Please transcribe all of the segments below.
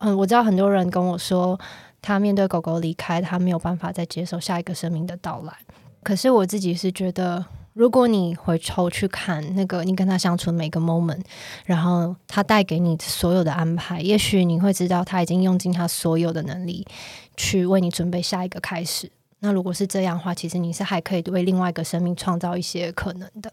嗯，我知道很多人跟我说，他面对狗狗离开，他没有办法再接受下一个生命的到来。可是我自己是觉得，如果你回头去看那个你跟他相处的每个 moment，然后他带给你所有的安排，也许你会知道他已经用尽他所有的能力去为你准备下一个开始。那如果是这样的话，其实你是还可以为另外一个生命创造一些可能的。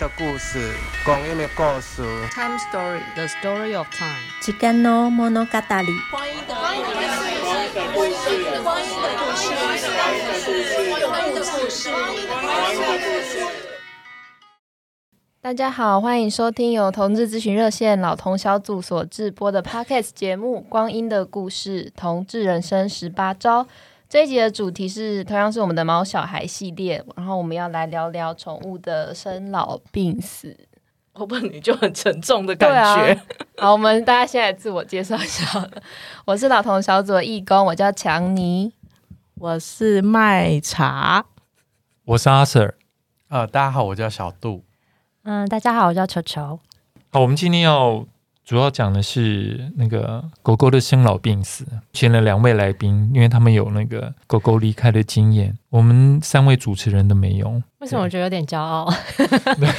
的故事，光阴的故事。Time story, the story of time。时间の物语。光阴的故事，光阴的故事，光阴的故事，光阴的故事，光阴的故事。大家好，欢迎收听由同志咨询热线老同小组所制播的 Podcast 节目《光阴的故事：同志人生十八招》。这一集的主题是同样是我们的猫小孩系列，然后我们要来聊聊宠物的生老病死。我问你就很沉重的感觉。啊、好，我们大家先来自我介绍一下。我是老同小组的义工，我叫强尼。我是麦茶。我是阿 Sir。呃，大家好，我叫小杜。嗯，大家好，我叫球球。好，我们今天要。主要讲的是那个狗狗的生老病死，请了两位来宾，因为他们有那个狗狗离开的经验，我们三位主持人都没有。为什么我觉得有点骄傲？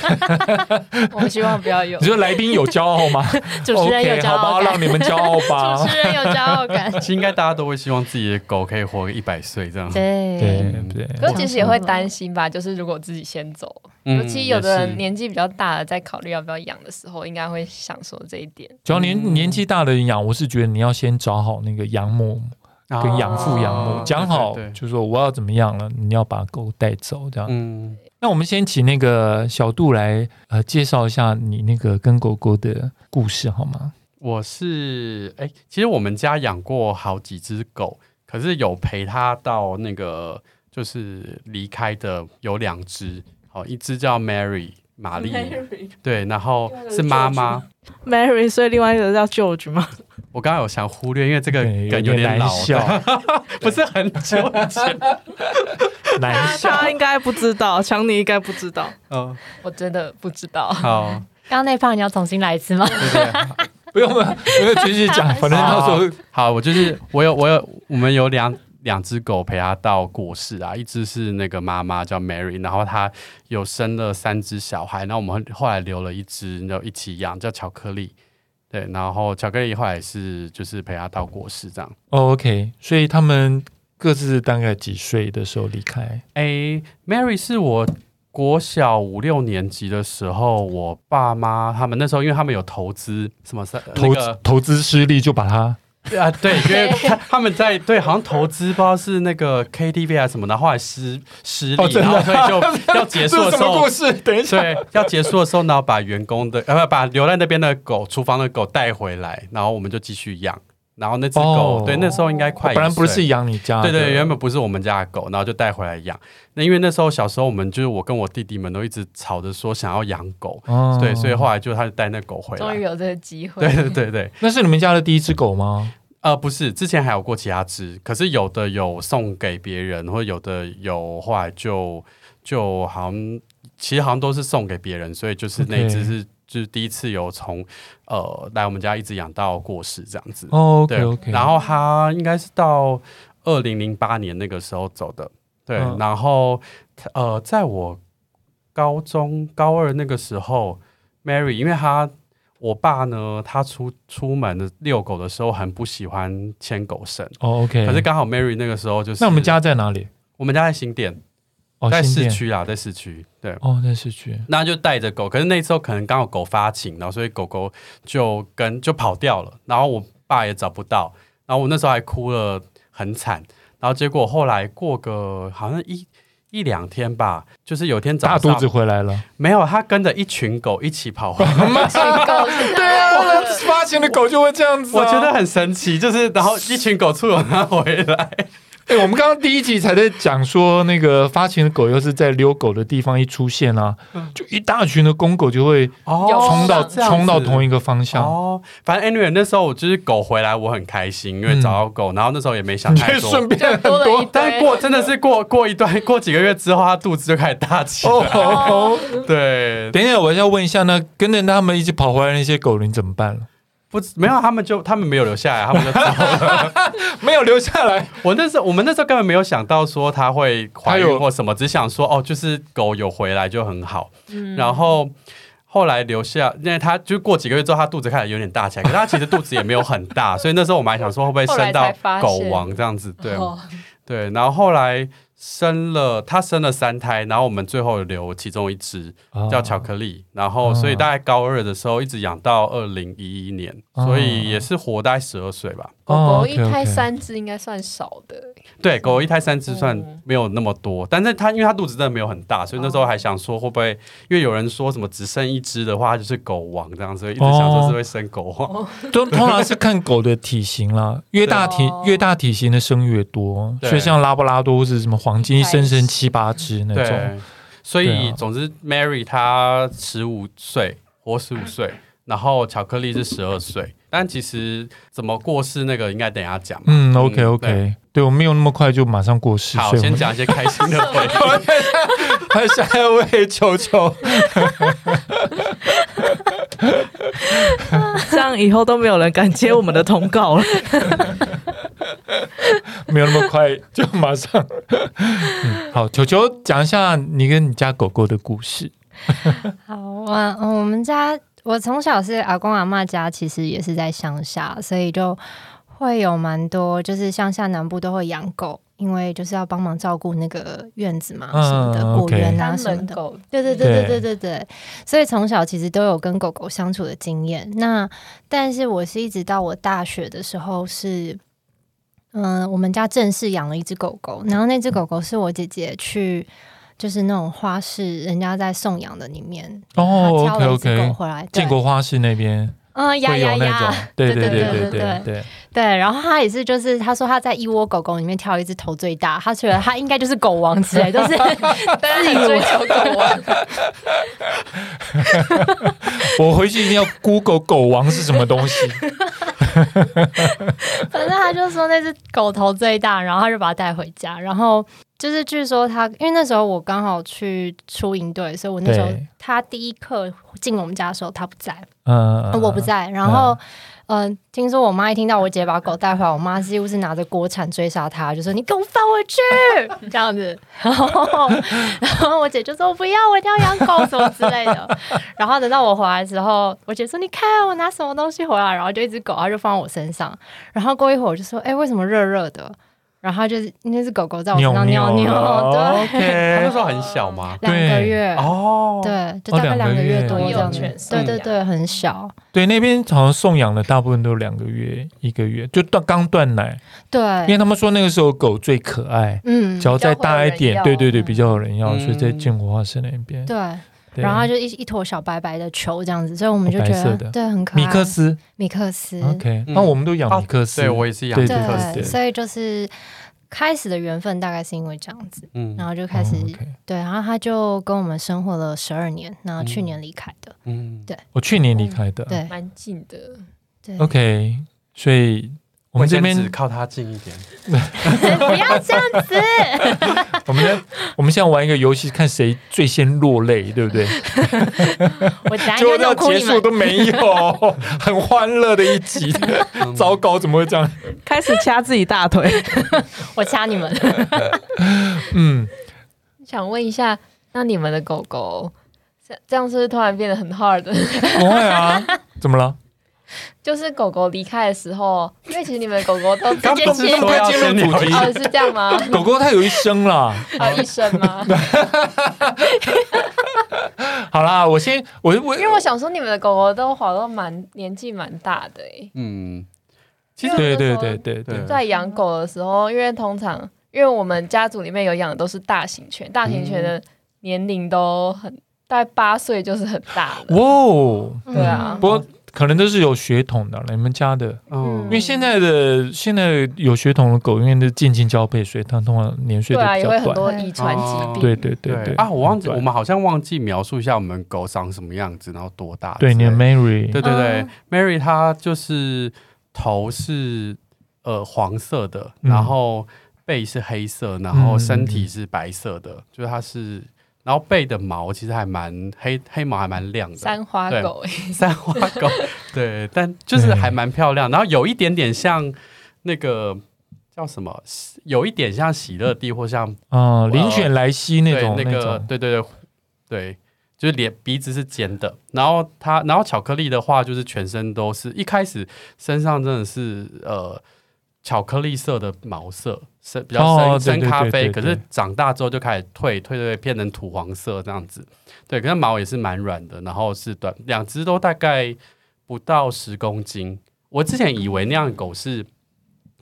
我希望不要有。你说来宾有骄傲吗？主持人有骄傲感，okay, 好吧，让你们骄傲吧。主持人有骄傲感。其实应该大家都会希望自己的狗可以活个一百岁这样。对对对。可是其实也会担心吧，就是如果自己先走，嗯、尤其有的人年纪比较大的，在考虑要不要养的时候，应该会想说这一点。主要年年纪大的人养，我是觉得你要先找好那个养母。跟养父养母讲好，就是说我要怎么样了，你要把狗带走这样。嗯，那我们先请那个小杜来呃介绍一下你那个跟狗狗的故事好吗？我是哎、欸，其实我们家养过好几只狗，可是有陪它到那个就是离开的有两只，好，一只叫 Mary 玛丽，Mary. 对，然后是妈妈 Mary，所以另外一个叫 George 吗？我刚刚有想忽略，因为这个梗有点老，不是很久以前。难笑，他应该不知道，强尼应该不知道。嗯，我真的不知道。好，刚刚那趴你要重新来一次吗？不用了，不用继续讲。反正到时候好，我就是我有我有我们有两两只狗陪他到过世啊，一只是那个妈妈叫 Mary，然后她有生了三只小孩，那我们后来留了一只，然后一起养，叫巧克力。对，然后巧克力后来是就是陪他到过世这样。Oh, OK，所以他们各自大概几岁的时候离开？哎，Mary 是我国小五六年级的时候，我爸妈他们那时候，因为他们有投资什么投、那个、投资失利，就把他。对啊，对，因为他他们在对，好像投资不知道是那个 KTV 啊什么的，后来失失利，哦、然后所以就 要结束的时候，故事？等一下，对，要结束的时候，然后把员工的呃不把留在那边的狗，厨房的狗带回来，然后我们就继续养。然后那只狗，哦、对，那时候应该快，本来不是养你家，对对，原本不是我们家的狗，然后就带回来养。那因为那时候小时候，我们就是我跟我弟弟们都一直吵着说想要养狗，哦、对，所以后来就他就带那狗回来，终于有这个机会。对对对对，那是你们家的第一只狗吗？呃，不是，之前还有过其他只，可是有的有送给别人，或者有的有后来就就好像其实好像都是送给别人，所以就是那只是。Okay. 就是第一次有从呃来我们家一直养到过世这样子哦，对，OK，然后他应该是到二零零八年那个时候走的，对，嗯、然后呃在我高中高二那个时候，Mary，因为他我爸呢，他出出门的遛狗的时候很不喜欢牵狗绳，哦，OK，可是刚好 Mary 那个时候就是，那我们家在哪里？我们家在新店。在市区啊，在市区，对，哦，在市区，那就带着狗，可是那时候可能刚好狗发情，然后所以狗狗就跟就跑掉了，然后我爸也找不到，然后我那时候还哭了很惨，然后结果后来过个好像一一两天吧，就是有天早上大肚子回来了，没有，他跟着一群狗一起跑回来，对啊，发情的狗就会这样子，我觉得很神奇，就是然后一群狗簇拥他回来。哎，我们刚刚第一集才在讲说，那个发情的狗又是在遛狗的地方一出现啊，就一大群的公狗就会冲到冲到同一个方向。哦，反正 anyway 那时候我就是狗回来，我很开心，因为找到狗，然后那时候也没想太多，顺便很多。但过真的是过过一段过几个月之后，它肚子就开始大起来。哦，对。等一下，我要问一下呢，跟着他们一起跑回来那些狗，你怎么办了？不，没有，他们就他们没有留下来，他们就 走了，没有留下来。我那时候，我们那时候根本没有想到说他会怀孕或什么，只想说哦，就是狗有回来就很好。嗯，然后后来留下，因为他就过几个月之后，他肚子开始有点大起来，可是他其实肚子也没有很大，所以那时候我们还想说会不会生到狗王这样子，对，对。然后后来。生了，他生了三胎，然后我们最后留其中一只叫巧克力，然后所以大概高二的时候一直养到二零一一年，所以也是活大概十二岁吧。狗狗一胎三只应该算少的。对，狗狗一胎三只算没有那么多，但是它因为它肚子真的没有很大，所以那时候还想说会不会，因为有人说什么只生一只的话就是狗王这样子，所以一直想说是会生狗。王。通 通常是看狗的体型啦，越大体越大体型的生越多，所以像拉布拉多是什么黄金一生生七八只那种。所以总之，Mary 她十五岁，活十五岁，然后巧克力是十二岁。但其实怎么过世那个应该等一下讲。嗯，OK OK，对，对我没有那么快就马上过世。好，先讲一些开心的 回忆。还有下一位球球，这样以后都没有人敢接我们的通告了。没有那么快就马上。嗯、好，球球讲一下你跟你家狗狗的故事。好啊，我们家。我从小是阿公阿妈家，其实也是在乡下，所以就会有蛮多，就是乡下南部都会养狗，因为就是要帮忙照顾那个院子嘛，什么的果园啊什么的。对对对对对对对，所以从小其实都有跟狗狗相处的经验。那但是我是一直到我大学的时候是，嗯、呃，我们家正式养了一只狗狗，然后那只狗狗是我姐姐去。就是那种花市，人家在送养的里面哦，OK OK，回来建国花市那边，嗯，呀呀呀，对对对对对对对，然后他也是，就是他说他在一窝狗狗里面挑一只头最大，他觉得他应该就是狗王之类，都是 自己追求狗王。我回去一定要 Google 狗王是什么东西。反正他就说那只狗头最大，然后他就把它带回家，然后。就是据说他，因为那时候我刚好去出营队，所以我那时候他第一刻进我们家的时候他不在，我不在。然后，嗯、听说我妈一听到我姐把狗带回来，我妈几乎是拿着锅铲追杀她，就说你给我放回去 这样子。然后，然后我姐就说我不要，我一定要养狗什么之类的。然后等到我回来的时候，我姐说你看我拿什么东西回来，然后就一只狗，它就放在我身上。然后过一会儿我就说，哎、为什么热热的？然后就是应该是狗狗在我身上尿尿，对，它那时候很小嘛？两个月。哦，对，就大概两个月。多这样。子，对对对，很小。对，那边好像送养的大部分都两个月、一个月，就断刚断奶。对，因为他们说那个时候狗最可爱，嗯，只要再大一点，对对对，比较有人要，所以在建国花市那边。对，然后就一一坨小白白的球这样子，所以我们就觉得对很可爱。米克斯，米克斯，OK，那我们都养米克斯，对我也是养米克斯，所以就是。开始的缘分大概是因为这样子，嗯，然后就开始、对，然后他就跟我们生活了十二年，然后去年离开的，嗯，对，我去年离开的，对，蛮近的，对，OK，所以。我们这边只靠他近一点，不要这样子。我们呢，我们现在玩一个游戏，看谁最先落泪，对不对？我就到结束都没有，很欢乐的一集。糟糕，怎么会这样？开始掐自己大腿，我掐你们。嗯，想问一下，那你们的狗狗这这样是不是突然变得很 hard？不会啊，怎么了？就是狗狗离开的时候，因为其实你们狗狗都直接进入主题，哦，是这样吗？狗狗它有一生啦，啊，一生吗？好啦，我先我我，因为我想说你们的狗狗都好像蛮年纪蛮大的哎，嗯，其实对对对对对，在养狗的时候，因为通常因为我们家族里面有养的都是大型犬，大型犬的年龄都很大概八岁就是很大了，哇，对啊，不过。可能都是有血统的，你们家的，嗯，因为现在的现在有血统的狗，因为是近亲交配，所以它通常年岁都比较短，很多遗传疾病。对对对对。啊，我忘记，我们好像忘记描述一下我们狗长什么样子，然后多大。对，你的。Mary，对对。对，Mary 它就是头是呃黄色的，然后背是黑色，然后身体是白色的，就是它是。然后背的毛其实还蛮黑，黑毛还蛮亮的。三花狗，三花狗，对，但就是还蛮漂亮。然后有一点点像那个叫什么，有一点像喜乐蒂或像啊灵犬莱西那种那个，对对对对，就是脸鼻子是尖的。然后它，然后巧克力的话，就是全身都是一开始身上真的是呃。巧克力色的毛色，深比较深、哦、深咖啡，可是长大之后就开始褪褪褪，变成土黄色这样子。对，可是毛也是蛮软的，然后是短，两只都大概不到十公斤。我之前以为那样的狗是。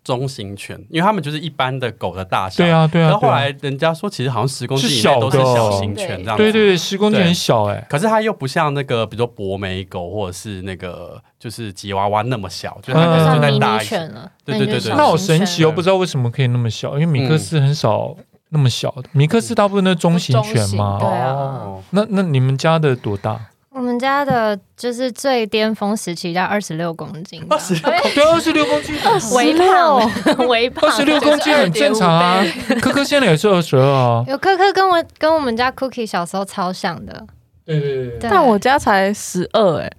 中型犬，因为他们就是一般的狗的大小。对啊，对啊。然后后来人家说，其实好像十公斤以内都是小型犬这样子。对对对，十公斤很小哎。可是它又不像那个，比如说博美狗或者是那个就是吉娃娃那么小，就它可能大一点了。对对对对，那好神奇哦！不知道为什么可以那么小，因为米克斯很少那么小的，米克斯大部分都是中型犬嘛。对啊。那那你们家的多大？我们家的就是最巅峰时期在二十六公斤，二十六，对，二十六公斤，微胖，微胖，二十六公斤很正常啊。科科现在也是二十二啊。有科科跟我跟我们家 Cookie 小时候超像的，对对对。但我家才十二哎。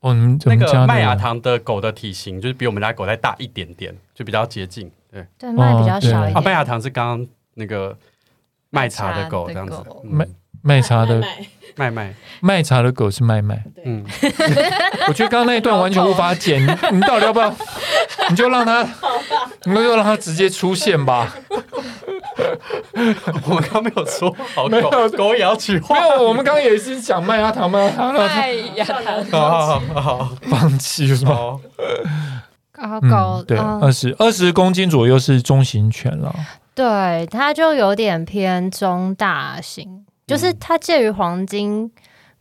哦，你们那个麦芽糖的狗的体型就是比我们家狗再大一点点，就比较接近。对对，麦比较小一点。啊，麦芽糖是刚刚那个麦茶的狗这样子，麦麦茶的。麦麦卖茶的狗是麦麦，嗯，我觉得刚刚那一段完全无法剪，你到底要不要？你就让他，你就让他直接出现吧。我们刚没有说好狗，狗也要取话。没有，我们刚刚也是讲麦芽糖，麦芽糖，麦芽糖。好好好，放弃是吗？啊，狗对，二十二十公斤左右是中型犬了。对，它就有点偏中大型。就是它介于黄金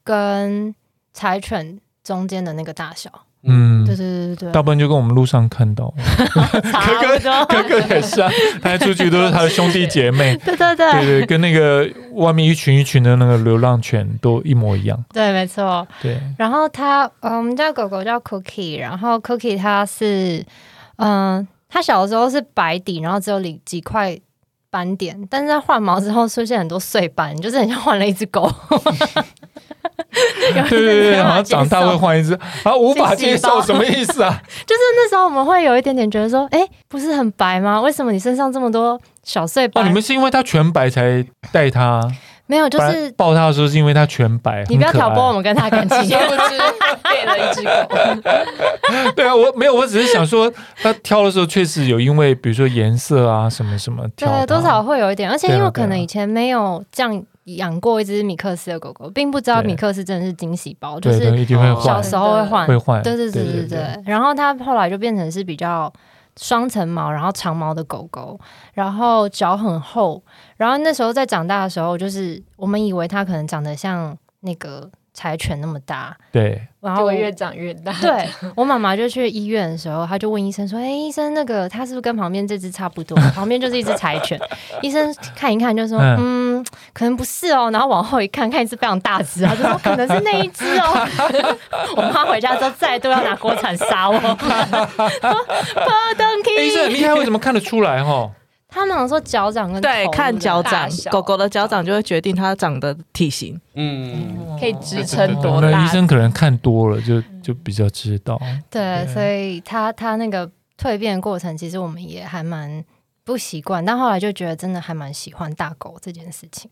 跟柴犬中间的那个大小，嗯，对对对对，大部分就跟我们路上看到，差不多，哥哥也是啊，他出去都是他的兄弟姐妹，对 对对，对对，跟那个外面一群一群的那个流浪犬都一模一样，对，没错，对。然后他，呃，我们家狗狗叫 Cookie，然后 Cookie 它是，嗯，它小的时候是白底，然后只有几几块。斑点，但是在换毛之后出现很多碎斑，就是很像换了一只狗。对对对，然后长大会换一只，啊，无法接受什么意思啊？就是那时候我们会有一点点觉得说，哎，不是很白吗？为什么你身上这么多小碎斑？哦，你们是因为它全白才带它？没有，就是抱他的时候是因为他全白。你不要挑拨我们跟他感情，是不是变了一只狗？对啊，我没有，我只是想说，他挑的时候确实有因为，比如说颜色啊什么什么挑，对，多少会有一点，而且因为可能以前没有这样养过一只米克斯的狗狗，并不知道米克斯真的是惊喜包，就是小时候会换，会换，对对对对对。然后它后来就变成是比较。双层毛，然后长毛的狗狗，然后脚很厚，然后那时候在长大的时候，就是我们以为它可能长得像那个。柴犬那么大，对，然后越长越大。对，我妈妈就去医院的时候，她就问医生说：“哎、欸，医生，那个它是不是跟旁边这只差不多？旁边就是一只柴犬。”医生看一看就说：“嗯，可能不是哦。”然后往后一看，看一只非常大只，他就说：“可能是那一只哦。”我妈回家之后再都要拿锅铲杀我。医生很厉害，为什么看得出来？哈。他们好像说脚掌跟对，看脚掌，狗狗的脚掌就会决定它长的体型，嗯，可以支撑多大。医生可能看多了，就就比较知道。对，所以他他那个蜕变过程，其实我们也还蛮不习惯，但后来就觉得真的还蛮喜欢大狗这件事情。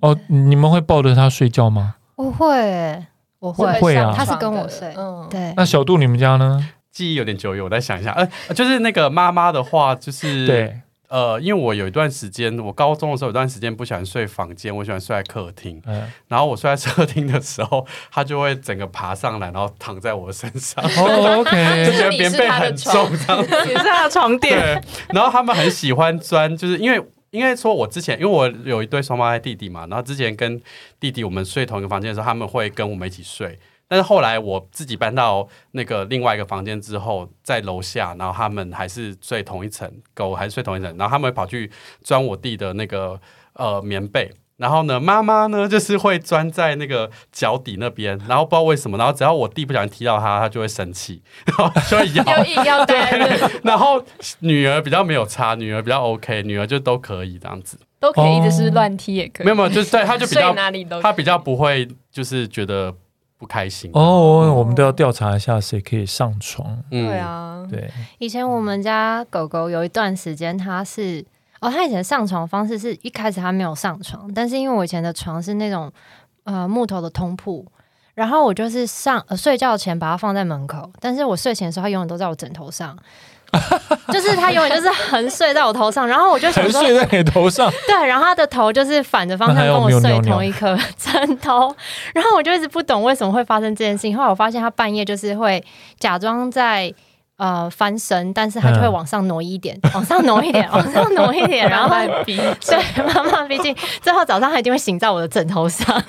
哦，你们会抱着它睡觉吗？我会，我会会啊，他是跟我睡。嗯，对。那小杜，你们家呢？记忆有点久远，我再想一下。呃，就是那个妈妈的话，就是对。呃，因为我有一段时间，我高中的时候有一段时间不喜欢睡房间，我喜欢睡在客厅。嗯，然后我睡在客厅的时候，他就会整个爬上来，然后躺在我身上。哦，OK，就觉得棉被很重，这样子。你是他的床垫。对。然后他们很喜欢钻，就是因为因为说我之前因为我有一对双胞胎弟弟嘛，然后之前跟弟弟我们睡同一个房间的时候，他们会跟我们一起睡。但是后来我自己搬到那个另外一个房间之后，在楼下，然后他们还是睡同一层，狗还是睡同一层，然后他们会跑去钻我弟的那个呃棉被。然后呢，妈妈呢就是会钻在那个脚底那边，然后不知道为什么，然后只要我弟不小心踢到他，他就会生气，然后就会 咬。要对。然后女儿比较没有差，女儿比较 OK，女儿就都可以这样子，都可以一直是乱踢也可以。没有没有，就是对，他就比较哪里都，他比较不会就是觉得不开心。哦，我们都要调查一下谁可以上床。嗯、对啊，对。以前我们家狗狗有一段时间，它是。哦，它以前上床方式是一开始它没有上床，但是因为我以前的床是那种呃木头的通铺，然后我就是上、呃、睡觉前把它放在门口，但是我睡前的时候，它永远都在我枕头上，就是他永远就是横睡在我头上，然后我就想说横睡在你头上，对，然后他的头就是反着方向跟我睡同一颗枕头，然后我就一直不懂为什么会发生这件事情，后来我发现他半夜就是会假装在。呃，翻身，但是他就会往上挪一点，嗯、往上挪一点，往上挪一点，然后逼，对，妈妈逼近，最后早上他一定会醒在我的枕头上，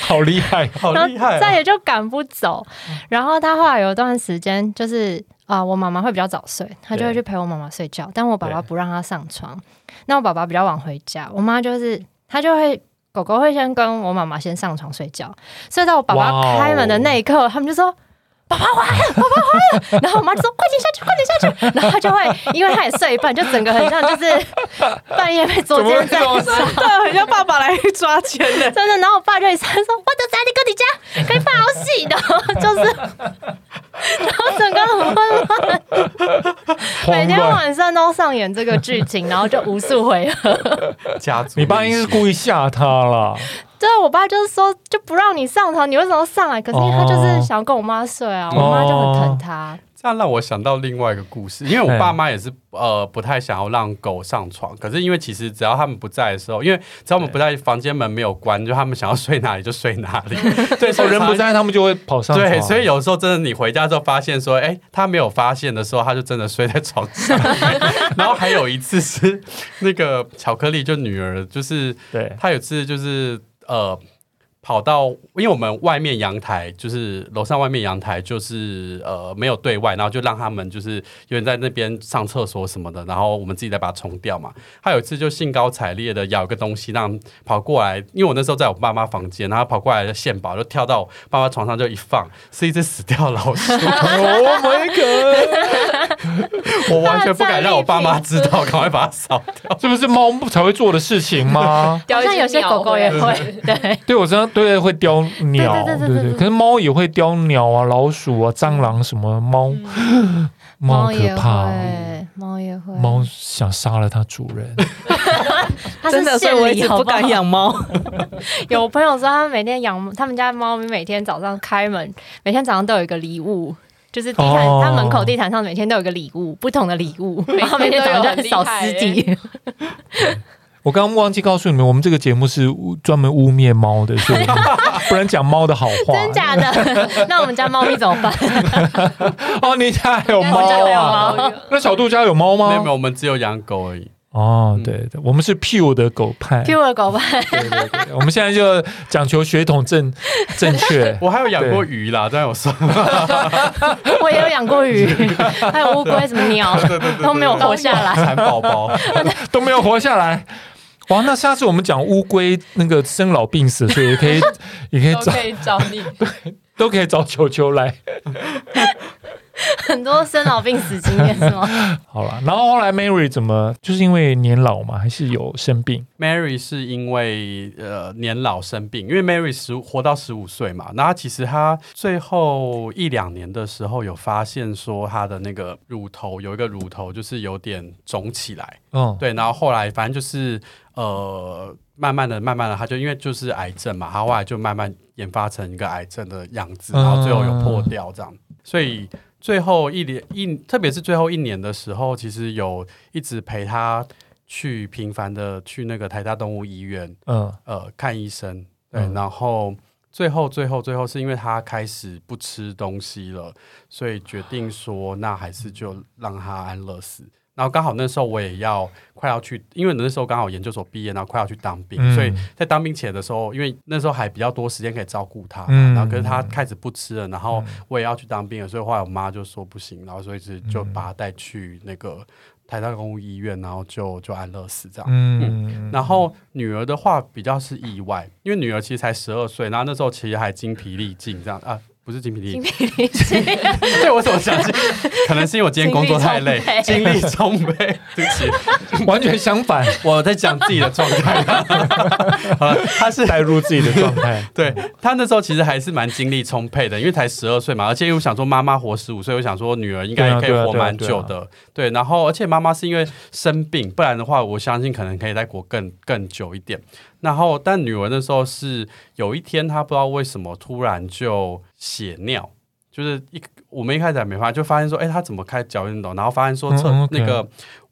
好厉害，好厉害，再也就赶不走。然后他后来有一段时间，就是啊、呃，我妈妈会比较早睡，她就会去陪我妈妈睡觉，但我爸爸不让她上床，那我爸爸比较晚回家，我妈就是她就会狗狗会先跟我妈妈先上床睡觉，睡到我爸爸开门的那一刻，他们就说。爸爸回来了，爸爸回来了。然后我妈就说：“快点下去，快点下去。”然后他就会，因为他也睡一半，就整个很像就是 半夜被捉奸在床，对，很像爸爸来抓奸的，真的。然后我爸就一直说：“我就在你哥你家，可以发好戏的。”就是，然后整个很混乱，每天晚上都上演这个剧情，然后就无数回合。家族，你爸应该是故意吓他了。对，我爸就是说，就不让你上床，你为什么要上来？可是因为他就是想要跟我妈睡啊，哦、我妈就很疼他。这样让我想到另外一个故事，因为我爸妈也是呃不太想要让狗上床，可是因为其实只要他们不在的时候，因为只要我们不在，房间门没有关，就他们想要睡哪里就睡哪里。对，所以人不在，他们就会跑上床。对，所以有时候真的你回家之后发现说，哎，他没有发现的时候，他就真的睡在床上。然后还有一次是那个巧克力，就女儿，就是对，她有次就是。呃，跑到，因为我们外面阳台就是楼上外面阳台就是呃没有对外，然后就让他们就是有人在那边上厕所什么的，然后我们自己再把它冲掉嘛。他有一次就兴高采烈的咬个东西，让跑过来，因为我那时候在我爸妈房间，然后跑过来的献宝就跳到我爸妈床上就一放，是一只死掉老鼠。Oh my god！我完全不敢让我爸妈知道，赶快把它扫掉。这不是猫才会做的事情吗？好像有些狗狗也会。对，对我知道，对，会叼鸟，对对对。可是猫也会叼鸟啊、老鼠啊、蟑螂什么。猫，猫可怕，猫也会。猫想杀了它主人。真的，所以我一直不敢养猫。有朋友说，他们每天养他们家猫咪，每天早上开门，每天早上都有一个礼物。就是地毯，他门口地毯上每天都有个礼物，不同的礼物，然后每天早上就扫尸体。我刚刚忘记告诉你们，我们这个节目是专门污蔑猫的，所以 不能讲猫的好话。真假的？那我们家猫咪怎么办？哦，你家还有猫啊？那小杜家有猫吗？没有，没有，我们只有养狗而已。哦，对对，我们是 pure 的狗派，pure 的狗派。对对对，我们现在就讲求血统正正确。我还有养过鱼啦，这样有算吗？我也有养过鱼，还有乌龟，什么鸟都没有活下来，蚕宝宝都没有活下来。哇，那下次我们讲乌龟那个生老病死，所以也可以 也可以找，可以找你，对，都可以找球球来。很多生老病死经验是吗？好了，然后后来 Mary 怎么就是因为年老嘛，还是有生病？Mary 是因为呃年老生病，因为 Mary 十活到十五岁嘛，那其实她最后一两年的时候有发现说她的那个乳头有一个乳头就是有点肿起来，嗯，对，然后后来反正就是呃慢慢的、慢慢的，他就因为就是癌症嘛，他后来就慢慢研发成一个癌症的样子，然后最后有破掉这样，嗯、所以。最后一年一，特别是最后一年的时候，其实有一直陪他去频繁的去那个台大动物医院，嗯，呃，看医生，对，嗯、然后最后最后最后是因为他开始不吃东西了，所以决定说，那还是就让他安乐死。然后刚好那时候我也要快要去，因为那时候刚好研究所毕业，然后快要去当兵，嗯、所以在当兵前的时候，因为那时候还比较多时间可以照顾他，嗯、然后可是他开始不吃了，然后我也要去当兵了，所以后来我妈就说不行，然后所以是就把他带去那个台大公务医院，然后就就安乐死这样。嗯，嗯，然后女儿的话比较是意外，因为女儿其实才十二岁，然后那时候其实还精疲力尽这样啊。不是精疲力尽，对我怎么想起？可能是因为我今天工作太累，精力充沛。对不起，完全相反，我在讲自己的状态。好了，他是带入自己的状态。对，他那时候其实还是蛮精力充沛的，因为才十二岁嘛，而且又想说妈妈活十五岁，我想说女儿应该可以活蛮久的。对，然后而且妈妈是因为生病，不然的话，我相信可能可以再活更更久一点。然后，但女儿那时候是有一天，她不知道为什么突然就血尿，就是一我们一开始还没发现，就发现说，哎，她怎么开始脚运动？然后发现说，厕、嗯 okay. 那个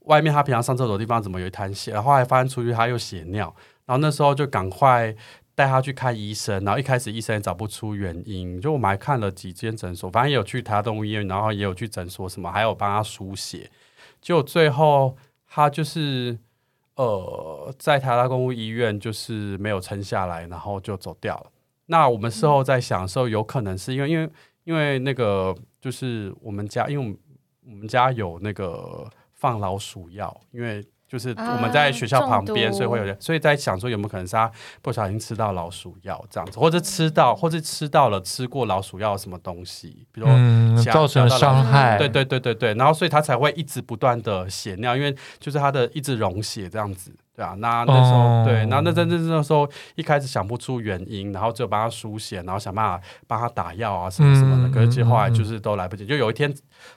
外面她平常上厕所的地方怎么有一滩血？然后还发现出去她又血尿，然后那时候就赶快带她去看医生。然后一开始医生也找不出原因，就我们还看了几间诊所，反正也有去台大动物医院，然后也有去诊所什么，还有帮她输血。结果最后她就是。呃，在台大公务医院就是没有撑下来，然后就走掉了。那我们事后在想的时候，有可能是因为，因为，因为那个就是我们家，因为我们家有那个放老鼠药，因为。就是我们在学校旁边，所以会有人，所以在想说有没有可能是他不小心吃到老鼠药这样子，或者吃到，或者吃到了吃过老鼠药什么东西，比如造成伤害。对对对对对，然后所以他才会一直不断的血尿，因为就是他的一直溶血这样子。对啊，那那时候、哦、对，然后那真正那时候一开始想不出原因，然后就帮他输血，然后想办法帮他打药啊什么什么的，嗯、可是后来就是都来不及。就有一天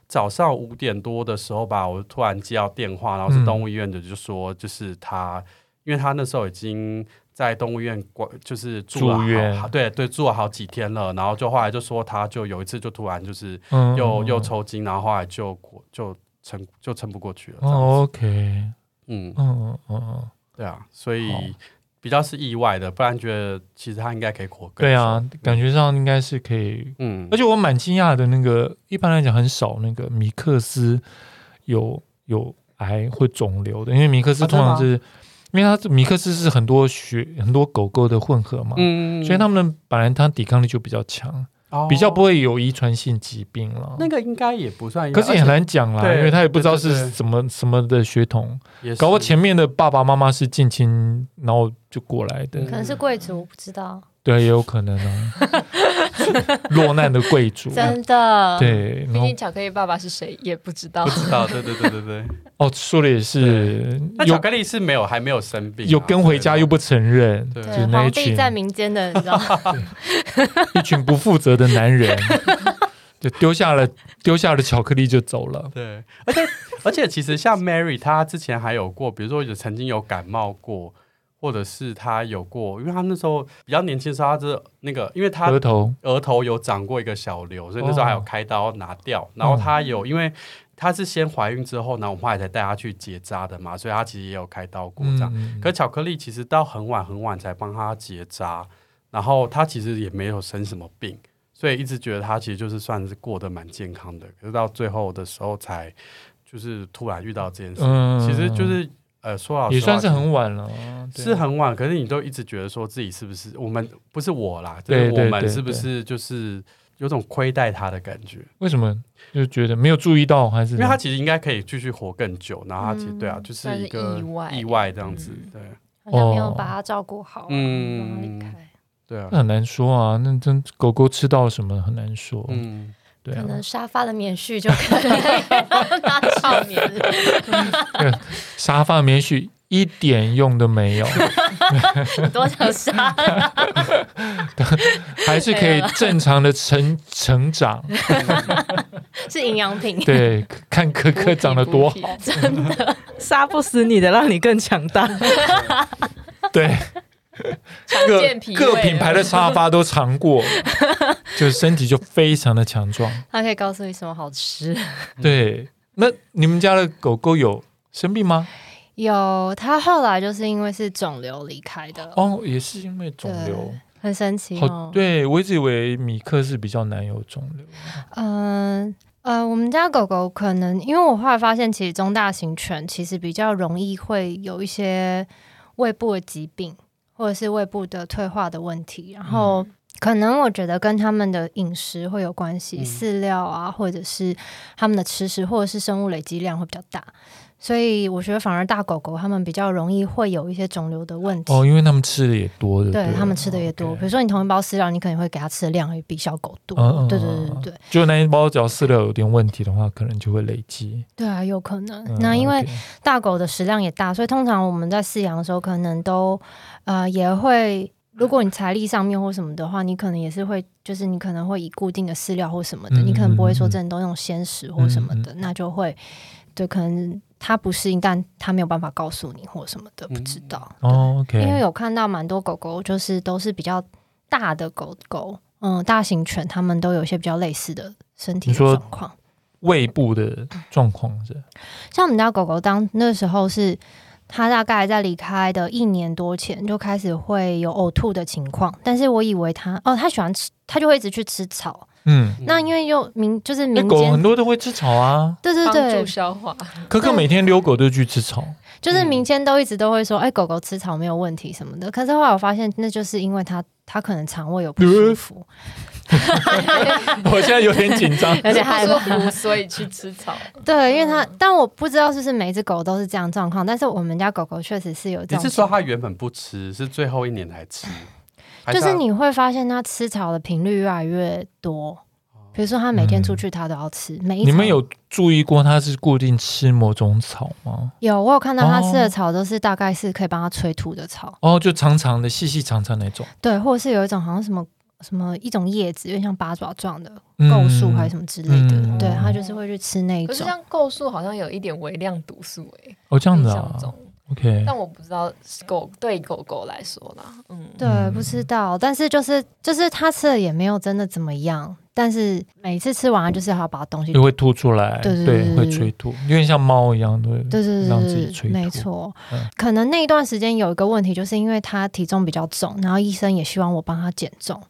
早上五点多的时候吧，我突然接到电话，然后是动物医院的，就说就是他，嗯、因为他那时候已经在动物医院关，就是住了好，住院对对住了好几天了，然后就后来就说他就有一次就突然就是又、嗯、又抽筋，然后后来就就撑就撑不过去了。哦、OK。嗯。嗯嗯嗯，对啊，所以比较是意外的，不然觉得其实他应该可以活更久。对啊，感觉上应该是可以。嗯，而且我蛮惊讶的，那个一般来讲很少那个米克斯有有癌或肿瘤的，因为米克斯通常是，啊、因为它米克斯是很多血很多狗狗的混合嘛，嗯，所以他们本来它抵抗力就比较强。比较不会有遗传性疾病了，那个应该也不算，可是也很难讲啦，因为他也不知道是什么什么的血统，搞不前面的爸爸妈妈是近亲，然后就过来的，可能是贵族，我不知道。对，也有可能啊，落难的贵族，真的。对，毕竟巧克力爸爸是谁也不知道，不知道。对对对对对。哦，说的也是。那巧克力是没有，还没有生病，有跟回家又不承认，对，皇帝在民间的，你知道吗？一群不负责的男人，就丢下了丢下了巧克力就走了。对，而且而且其实像 Mary，她之前还有过，比如说有曾经有感冒过。或者是他有过，因为他那时候比较年轻的时候，他是那个，因为他额头额头有长过一个小瘤，所以那时候还有开刀拿掉。哦、然后他有，因为他是先怀孕之后呢，我们后来才带他去结扎的嘛，所以他其实也有开刀过这样。嗯、可巧克力其实到很晚很晚才帮他结扎，然后他其实也没有生什么病，所以一直觉得他其实就是算是过得蛮健康的。可是到最后的时候才就是突然遇到这件事，嗯、其实就是。呃，说老实话，也算是很晚了，是很晚。可是你都一直觉得说自己是不是我们不是我啦，对，我们是不是就是有种亏待他的感觉？为什么就觉得没有注意到，还是因为他其实应该可以继续活更久，然后他其实对啊，就是一个意外意外这样子，对，好像没有把他照顾好，嗯，离开，对啊，那很难说啊，那真狗狗吃到什么很难说，嗯。对啊、可能沙发的棉絮就可以拿草棉，沙发棉絮一点用都没有，多少沙，还是可以正常的成成长，是营养品。对，看可可长得多好，真的。杀不死你的，让你更强大。对。各各品牌的沙发都尝过，就是身体就非常的强壮。他可以告诉你什么好吃。对，那你们家的狗狗有生病吗？有，它后来就是因为是肿瘤离开的。哦，也是因为肿瘤，很神奇哦。对，我一直以为米克是比较难有肿瘤。嗯，呃，我们家狗狗可能因为我后来发现，其实中大型犬其实比较容易会有一些胃部的疾病，或者是胃部的退化的问题，然后可能我觉得跟他们的饮食会有关系，嗯、饲料啊，或者是他们的吃食，或者是生物累积量会比较大。所以我觉得反而大狗狗它们比较容易会有一些肿瘤的问题哦，因为它们吃的也多的，对，它们吃的也多。比如说你同一包饲料，你可能会给它吃的量也比小狗多。嗯、对对对对，就那一包只要饲料有点问题的话，可能就会累积。对啊，有可能。嗯、那因为大狗的食量也大，所以通常我们在饲养的时候，可能都呃也会，如果你财力上面或什么的话，你可能也是会，就是你可能会以固定的饲料或什么的，嗯、你可能不会说真的都用鲜食或什么的，嗯、那就会对可能。他不适应，但他没有办法告诉你或什么的，不知道。哦，OK。因为有看到蛮多狗狗，就是都是比较大的狗狗，嗯，大型犬，它们都有一些比较类似的身体状况，胃部的状况是。像我们家狗狗，当那时候是，它大概在离开的一年多前就开始会有呕吐的情况，但是我以为它，哦，它喜欢吃，它就会一直去吃草。嗯，那因为又民就是民间狗很多都会吃草啊，对对对，帮助消化。可可每天遛狗都去吃草，就是民间都一直都会说，哎、欸，狗狗吃草没有问题什么的。可是后来我发现，那就是因为它它可能肠胃有不舒服。我现在有点紧张，有点害怕，所以去吃草。对，因为它，但我不知道是不是每只狗都是这样状况，但是我们家狗狗确实是有这样。你是说它原本不吃，是最后一年才吃？就是你会发现它吃草的频率越来越多，比如说它每天出去它都要吃。每一，你们有注意过它是固定吃某种草吗？有，我有看到它吃的草都是大概是可以帮它催吐的草。哦，就长长的、细细长长那种。对，或者是有一种好像什么什么一种叶子，有点像八爪状的构树还是什么之类的。嗯、对，它就是会去吃那一种。可是像构树好像有一点微量毒素诶、欸。哦，这样子啊。但我不知道狗对狗狗来说啦，嗯，对，不知道。但是就是就是它吃了也没有真的怎么样，但是每次吃完就是要把东西就会吐出来，对对，对，对会催吐，有点像猫一样，对对对，让自己催吐，没错。嗯、可能那一段时间有一个问题，就是因为它体重比较重，然后医生也希望我帮他减重。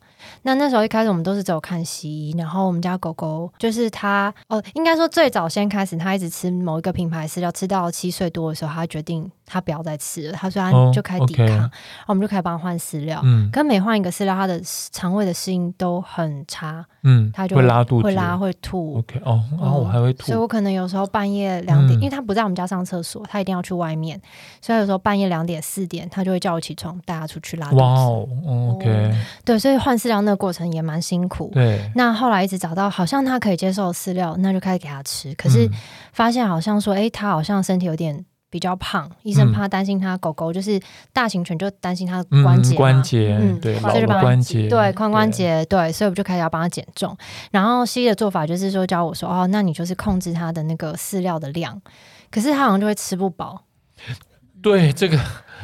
那那时候一开始我们都是只有看西医，然后我们家狗狗就是它哦，应该说最早先开始，它一直吃某一个品牌饲料，吃到七岁多的时候，它决定它不要再吃了，他说他就开始抵抗，我们就开始帮他换饲料。嗯，跟每换一个饲料，他的肠胃的适应都很差。嗯，他就会，拉肚子，会拉会吐。OK，哦，然后我还会吐，所以我可能有时候半夜两点，嗯、因为他不在我们家上厕所，他一定要去外面，所以有时候半夜两点四点，他就会叫我起床带他出去拉肚子。哇哦，OK，对，所以换饲料那个过程也蛮辛苦。对，那后来一直找到好像他可以接受饲料，那就开始给他吃。可是发现好像说，哎，他好像身体有点比较胖，医生怕担心他狗狗就是大型犬，就担心它关节关节，嗯，对，老的关节，对，髋关节，对，所以我们就开始要帮他减重。然后西医的做法就是说教我说，哦，那你就是控制它的那个饲料的量，可是它好像就会吃不饱。对这个。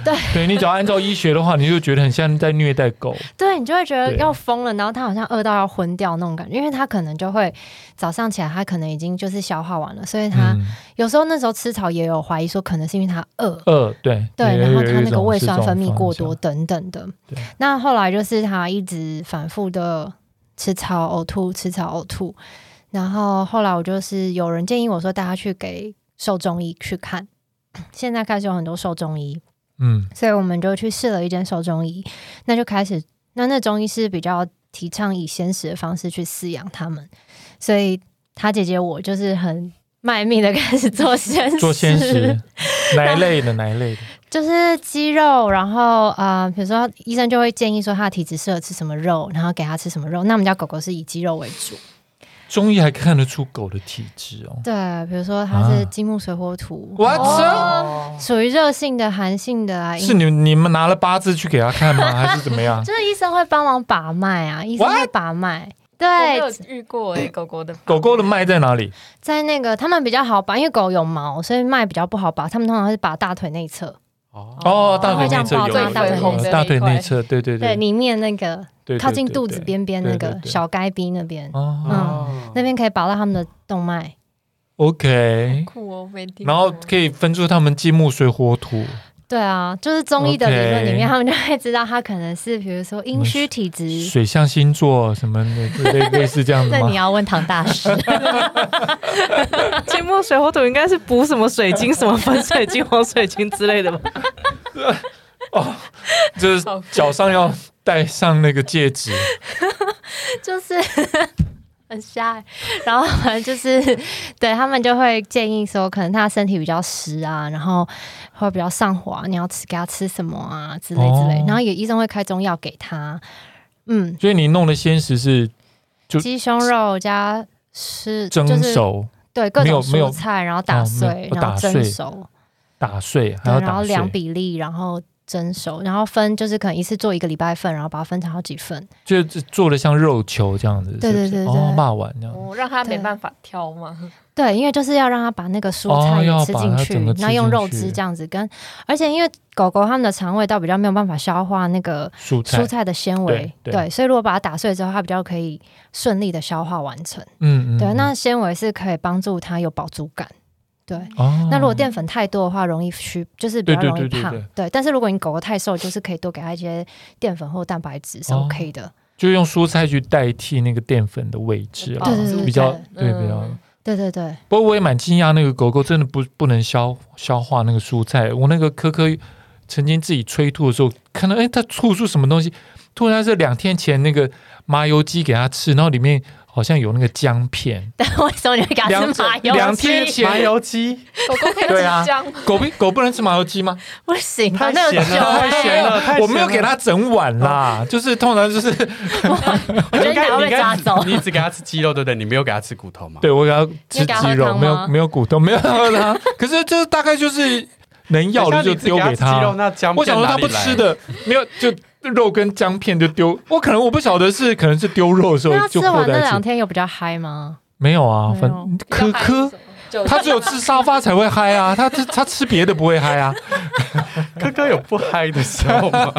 对，对你只要按照医学的话，你就觉得很像在虐待狗。对，你就会觉得要疯了，然后它好像饿到要昏掉那种感觉，因为它可能就会早上起来，它可能已经就是消化完了，所以它有时候那时候吃草也有怀疑说，可能是因为它饿。饿，对对，然后它那个胃酸分泌过多等等的。对，那后来就是它一直反复的吃草呕吐，吃草呕吐，然后后来我就是有人建议我说带它去给兽中医去看，现在开始有很多兽中医。嗯，所以我们就去试了一间兽中医，那就开始，那那中医是比较提倡以鲜食的方式去饲养他们，所以他姐姐我就是很卖命的开始做鲜食，做鲜食，哪一类的哪一类的，就是鸡肉，然后啊、呃，比如说医生就会建议说他的体质适合吃什么肉，然后给他吃什么肉，那我们家狗狗是以鸡肉为主。中医还看得出狗的体质哦。对，比如说它是金木水火土，我属于热性的、寒性的啊。是你你们拿了八字去给他看吗？还是怎么样？就是医生会帮忙把脉啊，医生会把脉。对，有遇过哎，狗狗的狗狗的脉在哪里？在那个他们比较好把，因为狗有毛，所以脉比较不好把。他们通常是把大腿内侧。哦，大腿内侧有大腿大腿内侧，对对对，里面那个。靠近肚子边边那个小该边那边，嗯，那边可以保到他们的动脉。OK，酷哦，然后可以分出他们金木水火土。对啊，就是中医的理论里面，Okay. 他们就会知道他可能是比如说阴虚体质、水象星座什么的，类类似这样子。那你要问唐大师。金木水火土应该是补什么水晶、什么粉水晶、黄水晶之类的吧？哦，就是脚上要戴上那个戒指，就是。很瞎、欸，然后反正就是，对他们就会建议说，可能他身体比较湿啊，然后会比较上火，你要吃给他吃什么啊之类之类，哦、然后也医生会开中药给他。嗯，所以你弄的鲜食是就鸡胸肉加是蒸熟，对各种蔬菜，然后打碎，哦、然后蒸熟，打碎，对，然后量比例，然后。蒸熟，然后分就是可能一次做一个礼拜份，然后把它分成好几份，就做的像肉球这样子。对对对对，哦，骂完这样。哦，让它没办法挑吗？对，因为就是要让它把那个蔬菜也吃进去，然后用肉汁这样子跟，而且因为狗狗它们的肠胃道比较没有办法消化那个蔬菜的纤维，对，所以如果把它打碎之后，它比较可以顺利的消化完成。嗯嗯，对，那纤维是可以帮助它有饱足感。对，哦、那如果淀粉太多的话，容易虚，就是比较容易胖。对，对，对，对，对，对，但是如果你狗狗太瘦，就是可以多给它一些淀粉或蛋白质是 OK 的。就用蔬菜去代替那个淀粉的位置啊，比较对比较。对对对。不过我也蛮惊讶，那个狗狗真的不不能消消化那个蔬菜。我那个科科曾经自己催吐的时候，看到哎，它吐出什么东西？突然是两天前那个麻油鸡给它吃，然后里面。好像有那个姜片，但为什么你会给它吃麻油鸡？两天前麻油鸡，狗狗可以吃姜，狗不狗不能吃麻油鸡吗？不行，太咸了，太咸了，我没有给它整碗啦，就是通常就是，我觉得你要被抓走。你只给它吃鸡肉，对不对？你没有给它吃骨头吗？对，我给它吃鸡肉，没有没有骨头，没有喝汤。可是这大概就是能要的就丢给它。我想说它不吃的，没有就。肉跟姜片就丢，我可能我不晓得是可能是丢肉的时候就吃完那两天有比较嗨吗？没有啊，反科科他只有吃沙发才会嗨啊，他他吃别的不会嗨啊。科科有不嗨的时候吗？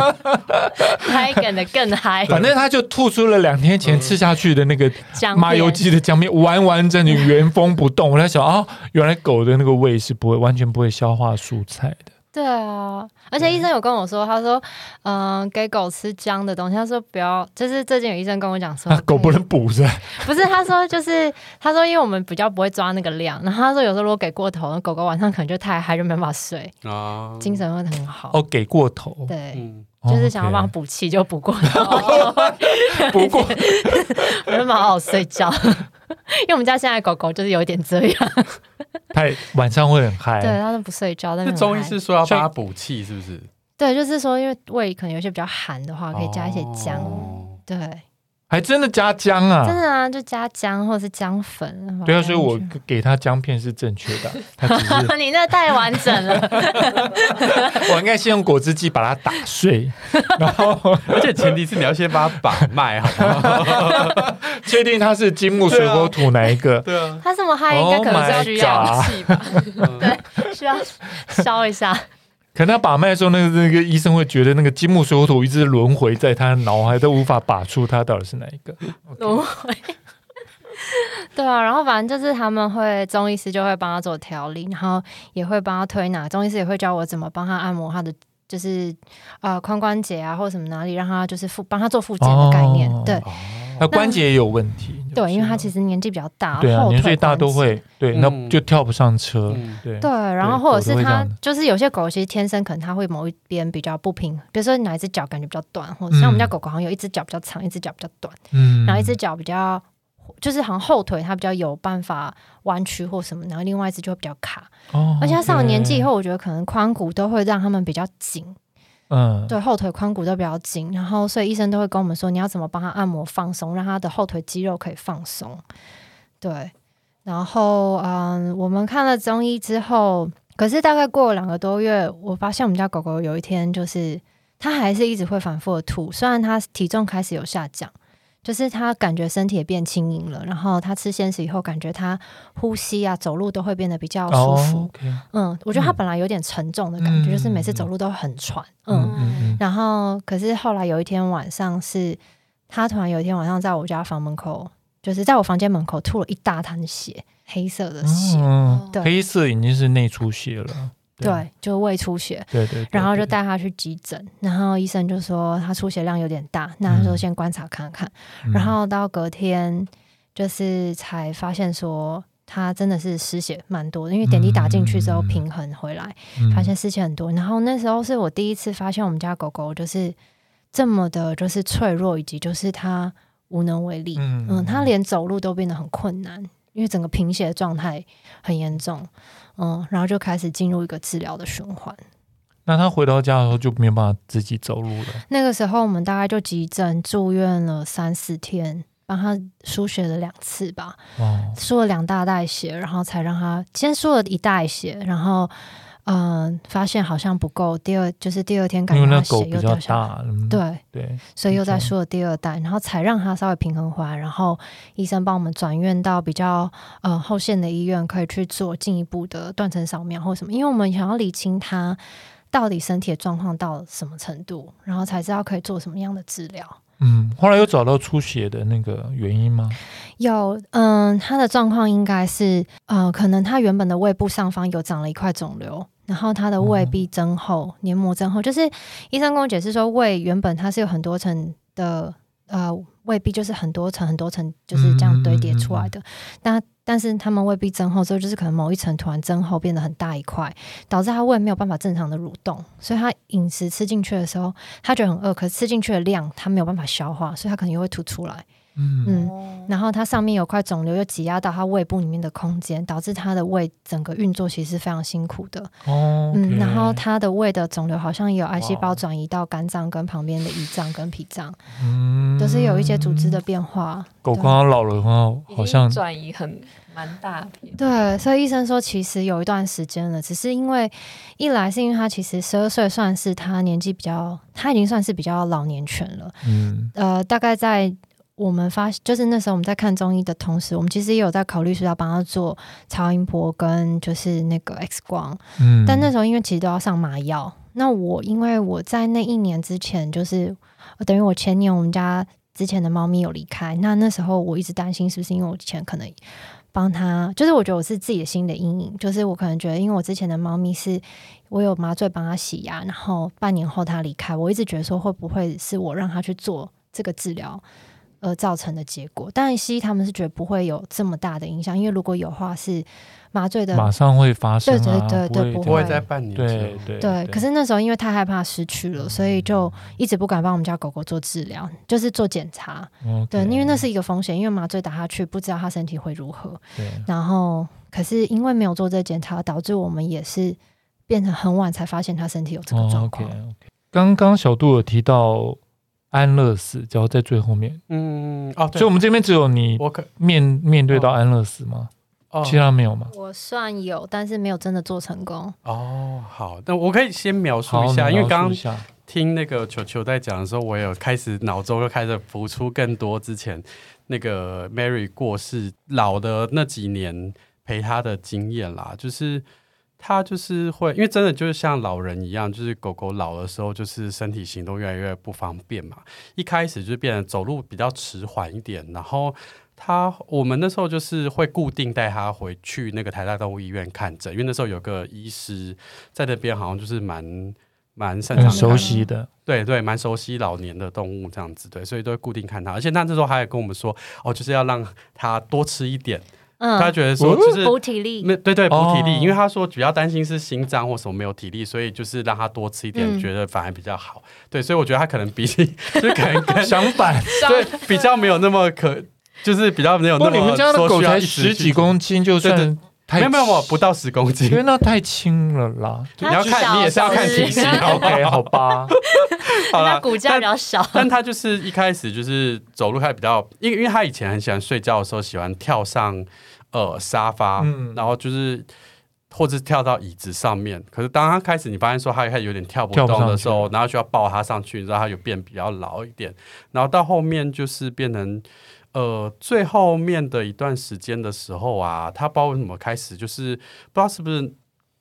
嗨梗的更嗨。反正他就吐出了两天前吃下去的那个麻油鸡的姜片，完完整整原封不动。我在想啊，原来狗的那个胃是不会完全不会消化蔬菜的。对啊，而且医生有跟我说，他说，嗯、呃，给狗吃姜的东西，他说不要，就是最近有医生跟我讲说，狗不能补是吧？不是，他说就是，他说因为我们比较不会抓那个量，然后他说有时候如果给过头，狗狗晚上可能就太嗨，就没办法睡啊，精神会很好。哦，给过头，对，嗯、就是想要帮他补气就补过头，补过，没办法好好睡觉。因为我们家现在狗狗就是有一点这样，它晚上会很嗨，对，它都不睡觉。但是中医是说要帮它补气，是不是？对，就是说，因为胃可能有些比较寒的话，可以加一些姜，哦、对。还真的加姜啊！真的啊，就加姜或者是姜粉。对啊，所以我给他姜片是正确的。你那太完整了。我应该先用果汁机把它打碎，然后而且前提是你要先把它把脉，好不好？确定它是金木水火土哪一个？对啊，它这么嗨，应该可能需要气吧？对，需要烧一下。可能他把脉的时候，那个那个医生会觉得那个金木水火土一直轮回在他脑海，都无法把出他到底是哪一个 轮回。对啊，然后反正就是他们会中医师就会帮他做调理，然后也会帮他推拿，中医师也会教我怎么帮他按摩他的就是呃髋关节啊或者什么哪里，让他就是复帮他做复健的概念，哦、对。他关节也有问题，对，因为他其实年纪比较大，对啊，年岁大都会，对，那就跳不上车，对，对，然后或者是他就是有些狗其实天生可能它会某一边比较不平，比如说哪一只脚感觉比较短，或者像我们家狗狗好像有一只脚比较长，一只脚比较短，嗯，然后一只脚比较就是好像后腿它比较有办法弯曲或什么，然后另外一只就会比较卡，哦，而且它上了年纪以后，我觉得可能髋骨都会让它们比较紧。嗯，对，后腿髋骨都比较紧，然后所以医生都会跟我们说，你要怎么帮他按摩放松，让他的后腿肌肉可以放松。对，然后嗯，我们看了中医之后，可是大概过了两个多月，我发现我们家狗狗有一天就是它还是一直会反复的吐，虽然它体重开始有下降。就是他感觉身体也变轻盈了，然后他吃鲜食以后，感觉他呼吸啊、走路都会变得比较舒服。Oh. 嗯，我觉得他本来有点沉重的感觉，嗯、就是每次走路都很喘。嗯，嗯然后可是后来有一天晚上是，是他突然有一天晚上在我家房门口，就是在我房间门口吐了一大滩血，黑色的血。嗯、对，黑色已经是内出血了。对，就胃出血，对对，然后就带他去急诊，然后医生就说他出血量有点大，那他说先观察看看，然后到隔天就是才发现说他真的是失血蛮多的，因为点滴打进去之后平衡回来，发现失血很多，然后那时候是我第一次发现我们家狗狗就是这么的，就是脆弱，以及就是他无能为力，嗯，他连走路都变得很困难。因为整个贫血的状态很严重，嗯，然后就开始进入一个治疗的循环。那他回到家的时候就没有办法自己走路了。那个时候我们大概就急诊住院了三四天，帮他输血了两次吧，输了两大袋血，然后才让他先输了一袋血，然后。嗯，发现好像不够。第二就是第二天感觉那血又掉下来，对对，所以又在输了第二代，然后才让他稍微平衡回来。然后医生帮我们转院到比较呃后线的医院，可以去做进一步的断层扫描或什么，因为我们想要理清他到底身体的状况到什么程度，然后才知道可以做什么样的治疗。嗯，后来有找到出血的那个原因吗？有，嗯，他的状况应该是呃，可能他原本的胃部上方有长了一块肿瘤。然后他的胃壁增厚，黏膜增厚，就是医生跟我解释说，胃原本它是有很多层的，呃，胃壁就是很多层很多层就是这样堆叠出来的。那但是他们胃壁增厚之后，就是可能某一层突然增厚变得很大一块，导致他胃没有办法正常的蠕动，所以他饮食吃进去的时候，他觉得很饿，可是吃进去的量他没有办法消化，所以他可能又会吐出来。嗯，然后它上面有块肿瘤，又挤压到它胃部里面的空间，导致它的胃整个运作其实是非常辛苦的。哦，嗯，然后它的胃的肿瘤好像也有癌细胞转移到肝脏跟旁边的胰脏跟脾脏，嗯，都是有一些组织的变化。狗刚刚老了的话，好像转移很蛮大片。对，所以医生说其实有一段时间了，只是因为一来是因为他其实十二岁算是他年纪比较，他已经算是比较老年犬了。嗯，呃，大概在。我们发就是那时候我们在看中医的同时，我们其实也有在考虑说要帮他做超音波跟就是那个 X 光，嗯，但那时候因为其实都要上麻药。那我因为我在那一年之前，就是等于我前年我们家之前的猫咪有离开，那那时候我一直担心是不是因为我之前可能帮他，就是我觉得我是自己的心理阴影，就是我可能觉得因为我之前的猫咪是我有麻醉帮他洗牙，然后半年后他离开，我一直觉得说会不会是我让他去做这个治疗。而造成的结果，但西医他们是觉得不会有这么大的影响，因为如果有话是麻醉的，马上会发生，啊，对对对对，不会，在半年，对对对，可是那时候因为太害怕失去了，所以就一直不敢帮我们家狗狗做治疗，就是做检查。Okay. 对，因为那是一个风险，因为麻醉打下去不知道他身体会如何。对。然后，可是因为没有做这个检查，导致我们也是变成很晚才发现他身体有这个状况。Oh, okay, okay. 刚刚小杜有提到。安乐死，只要在最后面。嗯哦，所以我们这边只有你面，我可面面对到安乐死吗？哦，其他没有吗？我算有，但是没有真的做成功。哦，好，那我可以先描述一下，因为刚刚听那个球球在讲的时候，我有开始脑中又开始浮出更多之前那个 Mary 过世老的那几年陪他的经验啦，就是。他就是会，因为真的就是像老人一样，就是狗狗老的时候，就是身体行动越来越不方便嘛。一开始就变得走路比较迟缓一点，然后它我们那时候就是会固定带它回去那个台大动物医院看诊，因为那时候有个医师在那边，好像就是蛮蛮擅长熟悉的，对对，蛮熟悉老年的动物这样子，对，所以都会固定看它。而且他那时候还有跟我们说，哦，就是要让它多吃一点。嗯，他觉得说就是补体力，对对对，补体力，因为他说主要担心是心脏或什么没有体力，所以就是让他多吃一点，觉得反而比较好。对，所以我觉得他可能比起 就可能跟 相反，对，比较没有那么可，就是比较没有那么。你们家的狗才十几公斤，就算没有没有不到十公斤，因为那太轻了啦。你要看，你也是要看体型。OK，好吧，好了，骨架比较小，但他就是一开始就是走路还比较，因为因为他以前很喜欢睡觉的时候喜欢跳上。呃，沙发，嗯、然后就是或者跳到椅子上面。可是当他开始，你发现说他开始有点跳不动的时候，然后就要抱他上去，然后他有变比较老一点。然后到后面就是变成呃最后面的一段时间的时候啊，他不知道为什么开始就是不知道是不是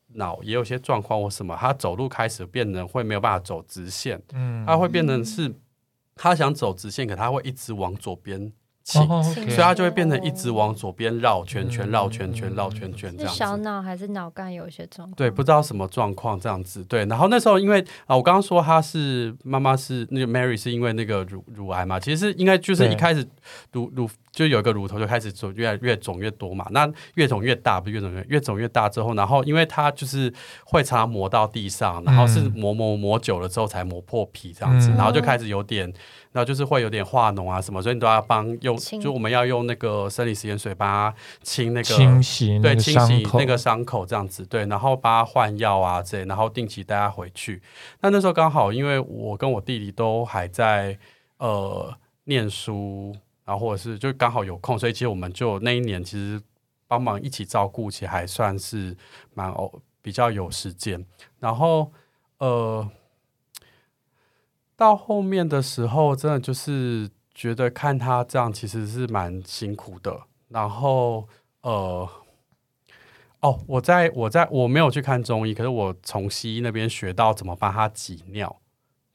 脑也有些状况或什么，他走路开始变得会没有办法走直线，嗯，他会变成是他想走直线，可他会一直往左边。情，所以它就会变成一直往左边绕圈圈、绕圈圈、绕圈圈这样子。是小脑还是脑干有一些状况？对，不知道什么状况这样子。对，然后那时候因为啊，我刚刚说他是妈妈是那个 Mary 是因为那个乳乳癌嘛，其实是应该就是一开始乳乳就有一个乳头就开始肿，越来越肿越多嘛。那越肿越大，不是越肿越越肿越大之后，然后因为它就是会常常磨到地上，然后是磨磨磨久了之后才磨破皮这样子，然后就开始有点。然后就是会有点化脓啊什么，所以你都要帮用，就我们要用那个生理食盐水帮他清那个清洗，对，清洗那个伤口这样子，对，然后帮他换药啊这样，然后定期带他回去。那那时候刚好，因为我跟我弟弟都还在呃念书，然后或者是就刚好有空，所以其实我们就那一年其实帮忙一起照顾，其实还算是蛮哦比较有时间。然后呃。到后面的时候，真的就是觉得看他这样其实是蛮辛苦的。然后，呃，哦，我在我在我没有去看中医，可是我从西医那边学到怎么帮他挤尿，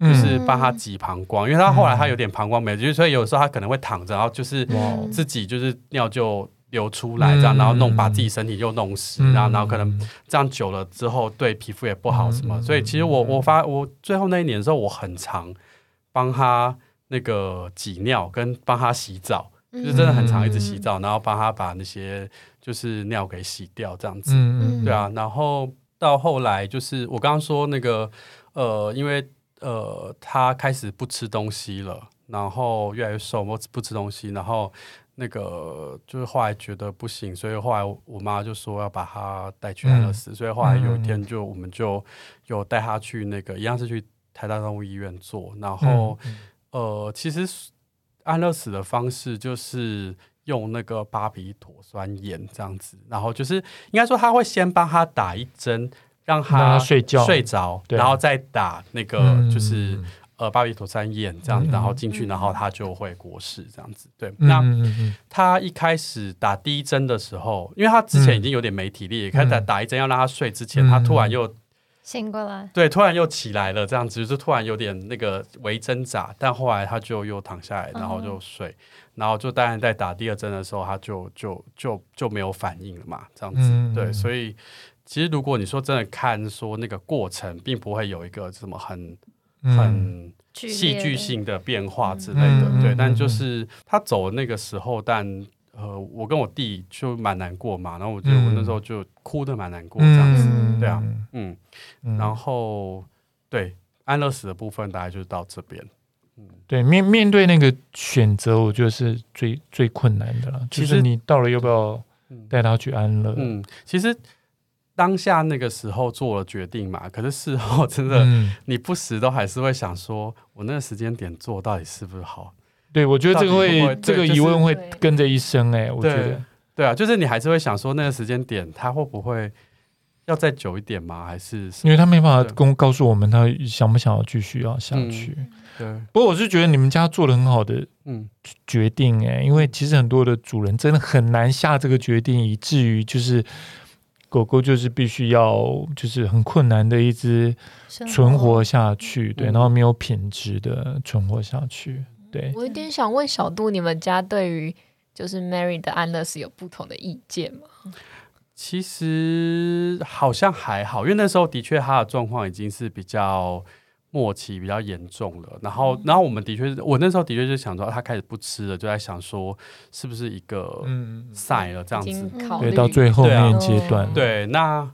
就是帮他挤膀胱，因为他后来他有点膀胱没，就是所以有时候他可能会躺着，然后就是自己就是尿就。流出来这样，然后弄把自己身体又弄湿，然后然后可能这样久了之后对皮肤也不好什么，所以其实我我发我最后那一年的时候，我很常帮他那个挤尿跟帮他洗澡，就是真的很常一直洗澡，然后帮他把那些就是尿给洗掉这样子，对啊，然后到后来就是我刚刚说那个呃，因为呃他开始不吃东西了，然后越来越瘦，不不吃东西，然后。那个就是后来觉得不行，所以后来我妈就说要把他带去安乐死，嗯、所以后来有一天就我们就有带他去那个一样是去台大动物医院做，然后、嗯、呃其实安乐死的方式就是用那个巴比妥酸盐这样子，然后就是应该说他会先帮他打一针，让他睡觉睡着，然后再打那个就是。嗯呃，巴比妥酸盐这样，然后进去，然后他就会过世这样子。对，那他一开始打第一针的时候，因为他之前已经有点没体力，开始打一针要让他睡之前，他突然又醒过来，对，突然又起来了，这样子就突然有点那个微挣扎，但后来他就又躺下来，然后就睡，然后就当然在打第二针的时候，他就就就就没有反应了嘛，这样子。对，所以其实如果你说真的看说那个过程，并不会有一个什么很。很戏剧性的变化之类的，嗯、对，但就是他走的那个时候，但呃，我跟我弟就蛮难过嘛，然后我觉得我那时候就哭的蛮难过这样子，嗯、对啊，嗯，然后对安乐死的部分大概就是到这边，嗯，对，面面对那个选择，我觉得是最最困难的了。其实你到了要不要带他去安乐？嗯，其实。当下那个时候做了决定嘛，可是事后真的，你不时都还是会想说，我那个时间点做到底是不是好？对，我觉得这个会，这个疑问会跟着一生哎、欸，我觉得，对啊，就是你还是会想说，那个时间点他会不会要再久一点吗？还是因为他没办法跟告诉我们他想不想要继续要下去？嗯、对，不过我是觉得你们家做了很好的嗯决定哎、欸，因为其实很多的主人真的很难下这个决定，以至于就是。狗狗就是必须要，就是很困难的一只存活下去，对，然后没有品质的存活下去，对。我有点想问小杜，你们家对于就是 Mary 的安乐死有不同的意见吗？其实好像还好，因为那时候的确他的状况已经是比较。末期比较严重了，然后，然后我们的确，我那时候的确就想说，他开始不吃了，就在想说，是不是一个嗯赛了这样子，对，到最后面阶段，对，对，那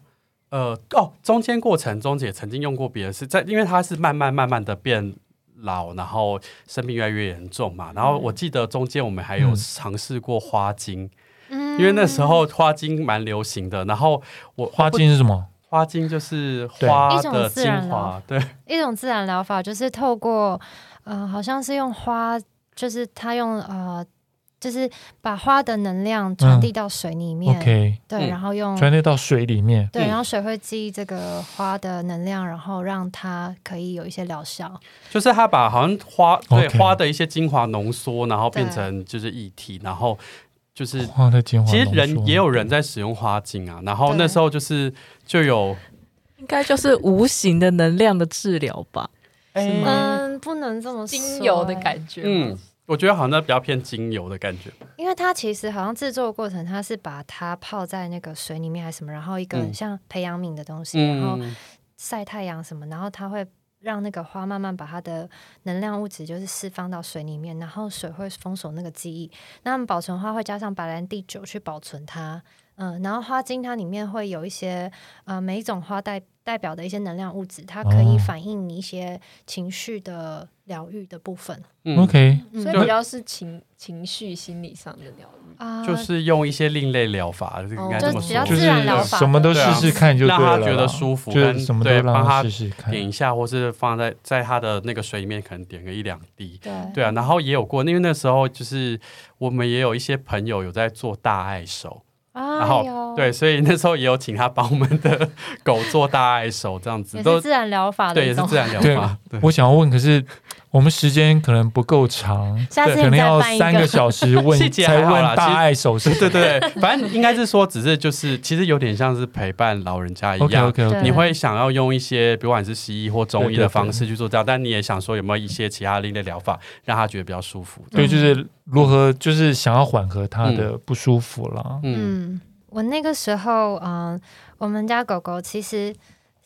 呃哦，中间过程中也曾经用过别的，事在，因为他是慢慢慢慢的变老，然后生病越来越严重嘛，然后我记得中间我们还有尝试过花精，嗯，因为那时候花精蛮流行的，然后我花精是什么？花精就是花的精华，对，一种自然疗法，就是透过呃，好像是用花，就是它用呃，就是把花的能量传递到水里面，嗯，OK，对，然后用传递到水里面，对，然后水会记忆这个花的能量，然后让它可以有一些疗效。就是它把好像花对花的一些精华浓缩，然后变成就是液体，然后。就是花的精华，其实人也有人在使用花精啊。然后那时候就是就有，应该就是无形的能量的治疗吧？嗯，不能这么精油的感觉。嗯，我觉得好像比较偏精油的感觉，因为它其实好像制作过程，它是把它泡在那个水里面还是什么，然后一个很像培养皿的东西，嗯、然后晒太阳什么，然后它会让那个花慢慢把它的能量物质就是释放到水里面，然后水会封锁那个记忆。那么保存花会加上白兰地酒去保存它。嗯，然后花精它里面会有一些呃，每一种花带代表的一些能量物质，它可以反映你一些情绪的疗愈的部分。嗯、OK，所以比较是情情绪心理上的疗愈啊，就是用一些另类疗法，应该这么说，就是什么都试试看就，就让他觉得舒服，就是什么都让他试试看，点一下，或是放在在他的那个水里面，可能点个一两滴。对对啊，然后也有过，因为那时候就是我们也有一些朋友有在做大爱手。然后对，所以那时候也有请他帮我们的狗做大爱手，这样子都是自然疗法的，对，也是自然疗法。我想要问，可是我们时间可能不够长，可能要三个小时 问才问大爱手势？对对对，反正应该是说，只是就是其实有点像是陪伴老人家一样。你会想要用一些，不管是西医或中医的方式去做这样，但你也想说有没有一些其他另类疗法，让他觉得比较舒服？对，就是如何，就是想要缓和他的不舒服了。嗯。我那个时候，嗯，我们家狗狗其实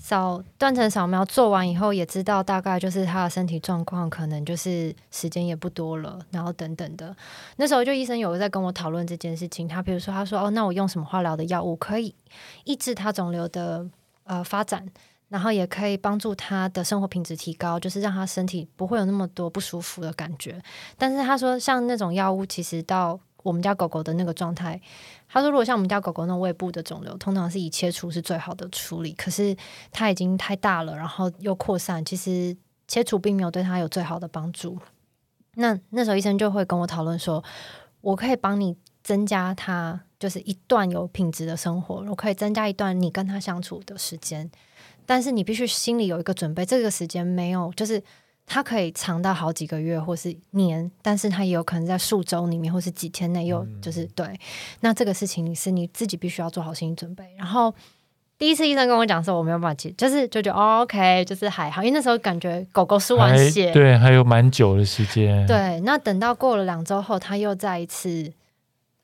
扫断层扫描做完以后，也知道大概就是他的身体状况，可能就是时间也不多了，然后等等的。那时候就医生有在跟我讨论这件事情，他比如说他说，哦，那我用什么化疗的药物可以抑制他肿瘤的呃发展，然后也可以帮助他的生活品质提高，就是让他身体不会有那么多不舒服的感觉。但是他说，像那种药物，其实到我们家狗狗的那个状态。他说：“如果像我们家狗狗那种胃部的肿瘤，通常是以切除是最好的处理。可是它已经太大了，然后又扩散，其实切除并没有对它有最好的帮助。那那时候医生就会跟我讨论说，我可以帮你增加它，就是一段有品质的生活，我可以增加一段你跟他相处的时间。但是你必须心里有一个准备，这个时间没有就是。”它可以长到好几个月或是年，但是它也有可能在数周里面或是几天内又就是对。那这个事情你是你自己必须要做好心理准备。然后第一次医生跟我讲说，我没有办法接，就是就觉得、哦、OK，就是还好，因为那时候感觉狗狗输完血，对，还有蛮久的时间。对，那等到过了两周后，它又再一次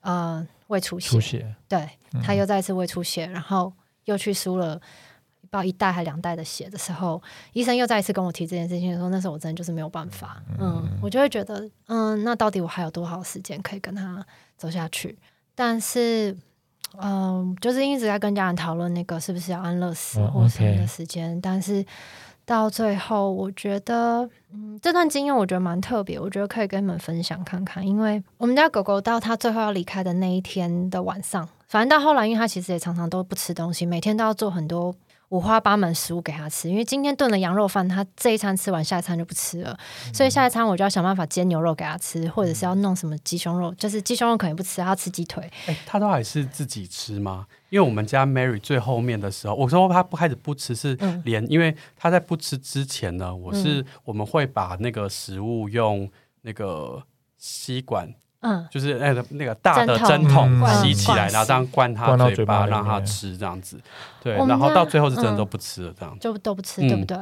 呃胃出血，出血，对，它又再一次胃出血，然后又去输了。包一袋还两袋的血的时候，医生又再一次跟我提这件事情的时候，那时候我真的就是没有办法，嗯，嗯，我就会觉得，嗯，那到底我还有多少时间可以跟他走下去？但是，嗯，就是一直在跟家人讨论那个是不是要安乐死或什么的时间，哦 okay，但是到最后，我觉得，嗯，这段经验我觉得蛮特别，我觉得可以跟你们分享看看，因为我们家狗狗到它最后要离开的那一天的晚上，反正到后来，因为它其实也常常都不吃东西，每天都要做很多。五花八门食物给他吃，因为今天炖了羊肉饭，他这一餐吃完，下一餐就不吃了，嗯、所以下一餐我就要想办法煎牛肉给他吃，或者是要弄什么鸡胸肉，就是鸡胸肉可能不吃，他要吃鸡腿。哎、欸，他都还是自己吃吗？因为我们家 Mary 最后面的时候，我说他不开始不吃，是连、嗯、因为他在不吃之前呢，我是、嗯、我们会把那个食物用那个吸管。嗯，就是那个那个大的针筒吸起来，然后这样灌他嘴巴，让它吃这样子。对，然后到最后是真的都不吃了，这样就都不吃，对不对？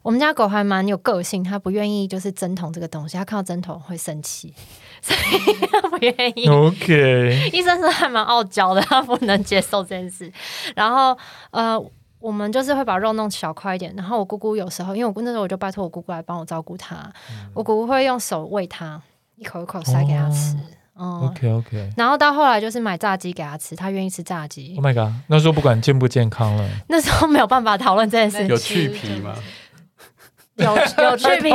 我们家狗还蛮有个性，它不愿意就是针筒这个东西，它看到针筒会生气，所以它不愿意。OK，医生说还蛮傲娇的，他不能接受这件事。然后呃，我们就是会把肉弄小块一点，然后我姑姑有时候，因为我那时候我就拜托我姑姑来帮我照顾它，我姑姑会用手喂它。一口一口塞给他吃，哦、嗯，OK OK。然后到后来就是买炸鸡给他吃，他愿意吃炸鸡。Oh my god！那时候不管健不健康了，那时候没有办法讨论这件事情。有去皮吗？有有去皮。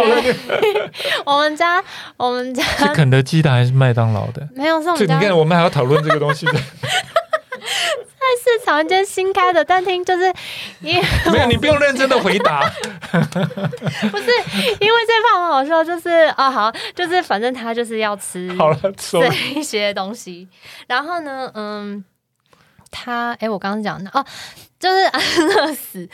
我们家我们家是肯德基的还是麦当劳的？没有，是我们家。你看，我们还要讨论这个东西的。市场间新开的，餐厅就是因为 没有，你不用认真的回答。不是因为这番很好笑，就是啊，好，就是反正他就是要吃 好了这一些东西。然后呢，嗯，他哎、欸，我刚刚讲的哦，就是安乐死。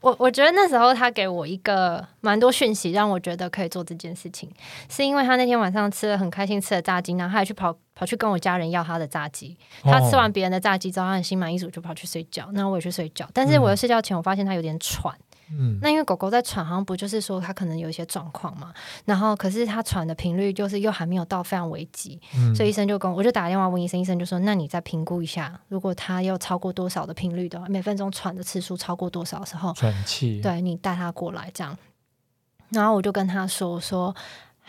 我我觉得那时候他给我一个蛮多讯息，让我觉得可以做这件事情，是因为他那天晚上吃了很开心吃了炸鸡，然后他还去跑跑去跟我家人要他的炸鸡。他吃完别人的炸鸡之后，他很心满意足就跑去睡觉，那我也去睡觉。但是我在睡觉前，我发现他有点喘，嗯，那因为狗狗在喘，好像不就是说它可能有一些状况嘛，然后可是它喘的频率就是又还没有到非常危急，嗯，所以医生就跟我，我就打电话问医生，医生就说，那你再评估一下，如果它要超过多少的频率的话，每分钟喘的次数超过多少的时候，喘气，对，你带它过来这样，然后我就跟他说说。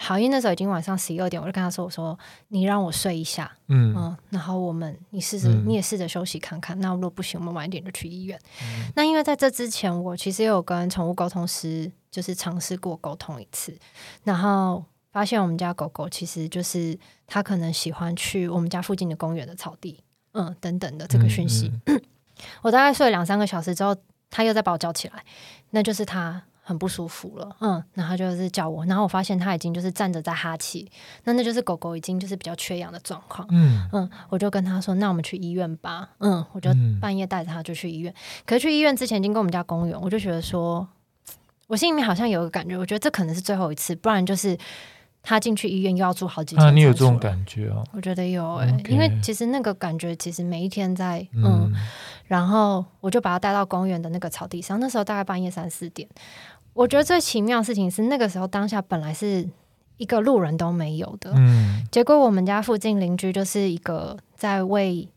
好，因为那时候已经晚上十一二点，我就跟他说：“我说你让我睡一下，嗯，嗯，然后我们你试着、嗯、你也试着休息看看。那如果不行，我们晚一点就去医院。嗯、那因为在这之前，我其实有跟宠物沟通师就是尝试过沟通一次，然后发现我们家狗狗其实就是它可能喜欢去我们家附近的公园的草地，嗯，等等的这个讯息。我大概睡了两三个小时之后，它又再把我叫起来，那就是它。”很不舒服了，嗯，然后就是叫我，然后我发现他已经就是站着在哈气，那那就是狗狗已经就是比较缺氧的状况，嗯嗯，我就跟他说，那我们去医院吧，嗯，我就半夜带着他就去医院，嗯、可是去医院之前经过我们家公园，我就觉得说，我心里面好像有个感觉，我觉得这可能是最后一次，不然就是他进去医院又要住好几天。啊，你有这种感觉哦？我觉得有哎、因为其实那个感觉其实每一天在，嗯，嗯然后我就把他带到公园的那个草地上，那时候大概半夜三四点。我觉得最奇妙的事情是，那个时候当下本来是一个路人都没有的，嗯，结果我们家附近邻居就是一个在喂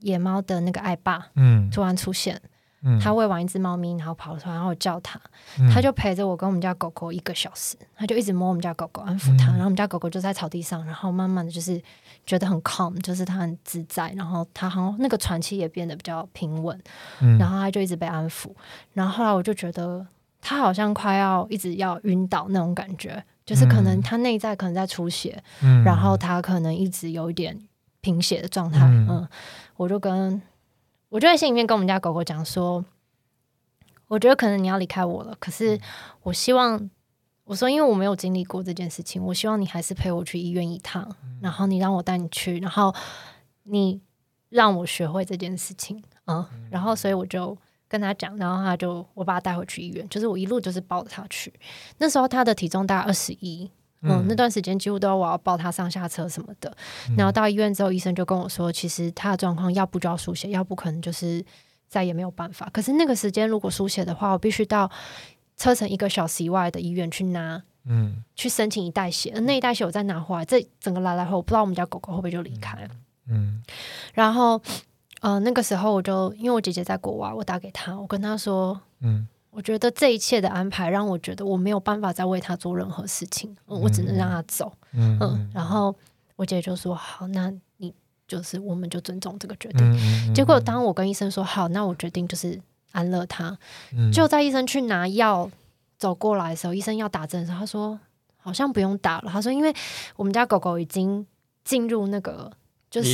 野猫的那个爱爸，嗯，突然出现，嗯，他喂完一只猫咪，然后跑出来，然后我叫他，嗯，他就陪着我跟我们家狗狗一个小时，他就一直摸我们家狗狗，安抚它，嗯，然后我们家狗狗就在草地上，然后慢慢的就是觉得很 calm，就是它很自在，然后它好像那个喘气也变得比较平稳，嗯，然后他就一直被安抚，然后后来我就觉得。他好像快要一直要晕倒那种感觉，就是可能他内在可能在出血，嗯、然后他可能一直有一点贫血的状态。嗯，嗯，我就跟我就在心里面跟我们家狗狗讲说，我觉得可能你要离开我了，可是我希望我说，因为我没有经历过这件事情，我希望你还是陪我去医院一趟，然后你让我带你去，然后你让我学会这件事情，嗯，然后所以我就。跟他讲，然后他就我把他带回去医院，就是我一路就是抱着他去。那时候他的体重大概二十一，嗯，那段时间几乎都要我要抱他上下车什么的。嗯、然后到医院之后，医生就跟我说，其实他的状况要不就要输血，要不可能就是再也没有办法。可是那个时间如果输血的话，我必须到车程一个小时以外的医院去拿，嗯，去申请一袋血。那一袋血我再拿回来，这整个来来回，我不知道我们家狗狗会不会就离开了，嗯，然后。呃，那个时候我就因为我姐姐在国外，我打给她，我跟她说，嗯，我觉得这一切的安排让我觉得我没有办法再为她做任何事情，嗯，我只能让她走，嗯，嗯，然后我姐姐就说好，那你就是我们就尊重这个决定。嗯，结果当我跟医生说好，那我决定就是安乐她，嗯，就在医生去拿药走过来的时候，医生要打针的时候，他说好像不用打了，他说因为我们家狗狗已经进入那个。就是